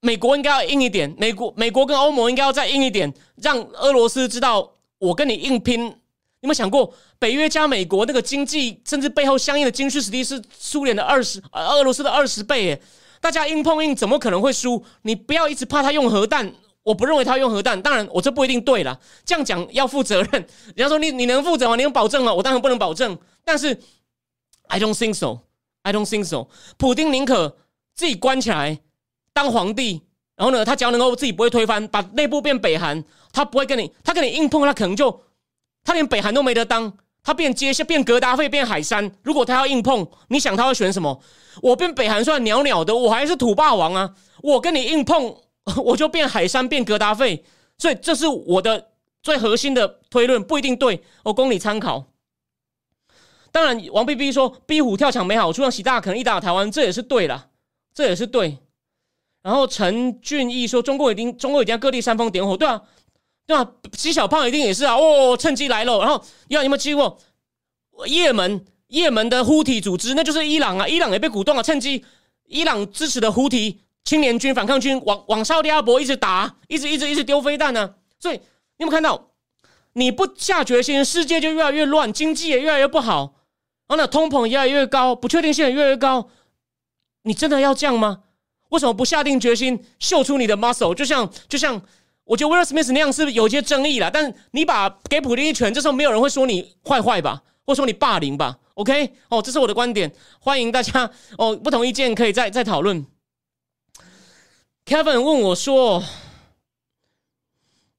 美国应该要硬一点，美国美国跟欧盟应该要再硬一点，让俄罗斯知道我跟你硬拼。你有没有想过，北约加美国那个经济，甚至背后相应的军事实力是苏联的二十，呃俄罗斯的二十倍？诶，大家硬碰硬，怎么可能会输？你不要一直怕他用核弹。我不认为他用核弹，当然我这不一定对了。这样讲要负责任。人家说你你能负责吗？你能保证吗？我当然不能保证。但是 I don't think so. I don't think so. 普丁宁可自己关起来当皇帝，然后呢，他只要能够自己不会推翻，把内部变北韩，他不会跟你，他跟你硬碰，他可能就他连北韩都没得当，他变接下变格达费变海山。如果他要硬碰，你想他会选什么？我变北韩算鸟鸟的，我还是土霸王啊！我跟你硬碰。我就变海山变格达费，所以这是我的最核心的推论，不一定对，我供你参考。当然，王 B B 说逼虎跳墙没好处，让习大可能一打台湾，这也是对了，这也是对。然后陈俊义说，中国已经中国已经各地煽风点火，对啊，对啊，习小胖一定也是啊，哦，趁机来了。然后，要你们记过也门也门的呼体组织，那就是伊朗啊，伊朗也被鼓动了，趁机伊朗支持的呼体。青年军、反抗军往往沙特阿伯一直打，一直一直一直丢飞弹呢。所以你有没有看到？你不下决心，世界就越来越乱，经济也越来越不好，然后呢，通膨越来越高，不确定性也越来越高。你真的要这样吗？为什么不下定决心，秀出你的 muscle？就像就像，我觉得 Will Smith 那样是有些争议了。但是你把给普京一拳，这时候没有人会说你坏坏吧，或说你霸凌吧？OK？哦，这是我的观点，欢迎大家哦，不同意见可以再再讨论。Kevin 问我说：“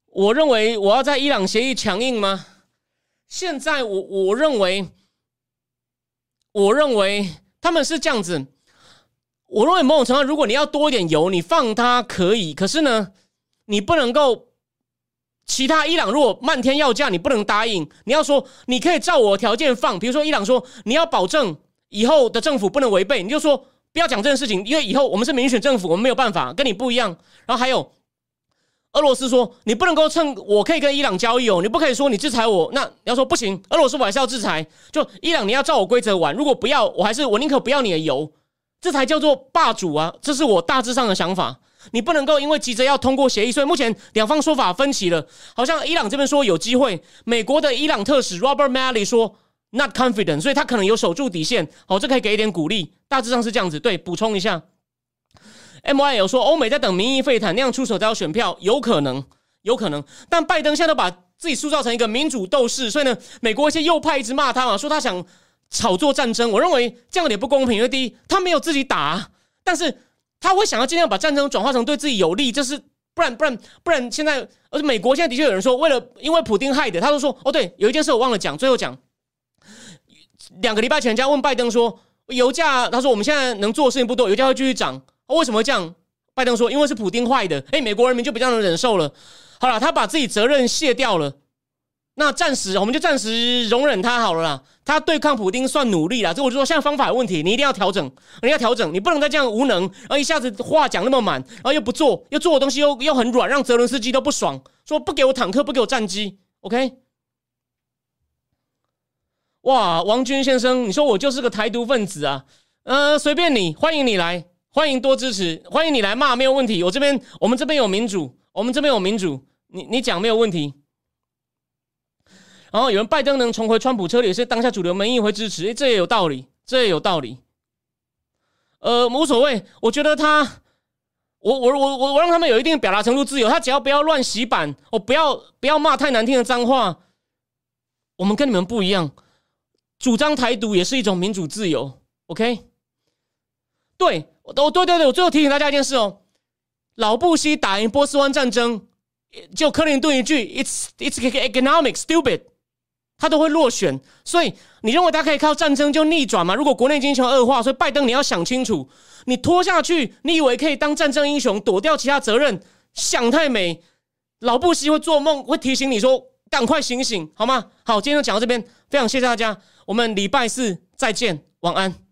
我认为我要在伊朗协议强硬吗？现在我我认为，我认为他们是这样子。我认为某种程度，如果你要多一点油，你放它可以。可是呢，你不能够其他伊朗如果漫天要价，你不能答应。你要说你可以照我条件放，比如说伊朗说你要保证以后的政府不能违背，你就说。”不要讲这件事情，因为以后我们是民选政府，我们没有办法跟你不一样。然后还有，俄罗斯说你不能够趁我可以跟伊朗交易哦，你不可以说你制裁我，那你要说不行，俄罗斯我还是要制裁，就伊朗你要照我规则玩，如果不要，我还是我宁可不要你的油，这才叫做霸主啊！这是我大致上的想法。你不能够因为急着要通过协议，所以目前两方说法分歧了。好像伊朗这边说有机会，美国的伊朗特使 Robert Malley 说 not confident，所以他可能有守住底线。好，这可以给一点鼓励。大致上是这样子。对，补充一下。M Y 有说，欧美在等民意沸腾那样出手才要选票，有可能，有可能。但拜登现在都把自己塑造成一个民主斗士，所以呢，美国一些右派一直骂他嘛，说他想炒作战争。我认为这样有点不公平，因为第一，他没有自己打，但是他会想要尽量把战争转化成对自己有利，这是不然不然不然。现在，而且美国现在的确有人说，为了因为普丁害的，他都说哦，对，有一件事我忘了讲，最后讲，两个礼拜前，人家问拜登说，油价，他说我们现在能做的事情不多，油价会继续涨。为什么会这样？拜登说：“因为是普丁坏的。”哎，美国人民就比较能忍受了。好了，他把自己责任卸掉了，那暂时我们就暂时容忍他好了啦。他对抗普丁算努力了，这我就说，现在方法有问题，你一定要调整，你要调整，你不能再这样无能，然后一下子话讲那么满，然后又不做，又做的东西又又很软，让泽伦斯基都不爽，说不给我坦克，不给我战机，OK？哇，王军先生，你说我就是个台独分子啊？呃，随便你，欢迎你来。欢迎多支持，欢迎你来骂，没有问题。我这边，我们这边有民主，我们这边有民主，你你讲没有问题。然后有人拜登能重回川普车里，是当下主流民意会支持，这也有道理，这也有道理。呃，无所谓，我觉得他，我我我我我让他们有一定表达程度自由，他只要不要乱洗版，我不要不要骂太难听的脏话。我们跟你们不一样，主张台独也是一种民主自由，OK？对。哦，对对对，我最后提醒大家一件事哦，老布希打赢波斯湾战争，就克林顿一句 “It's It's economic stupid”，他都会落选。所以你认为他可以靠战争就逆转吗？如果国内经济恶化，所以拜登你要想清楚，你拖下去，你以为可以当战争英雄，躲掉其他责任？想太美，老布希会做梦，会提醒你说赶快醒醒，好吗？好，今天就讲到这边，非常谢谢大家，我们礼拜四再见，晚安。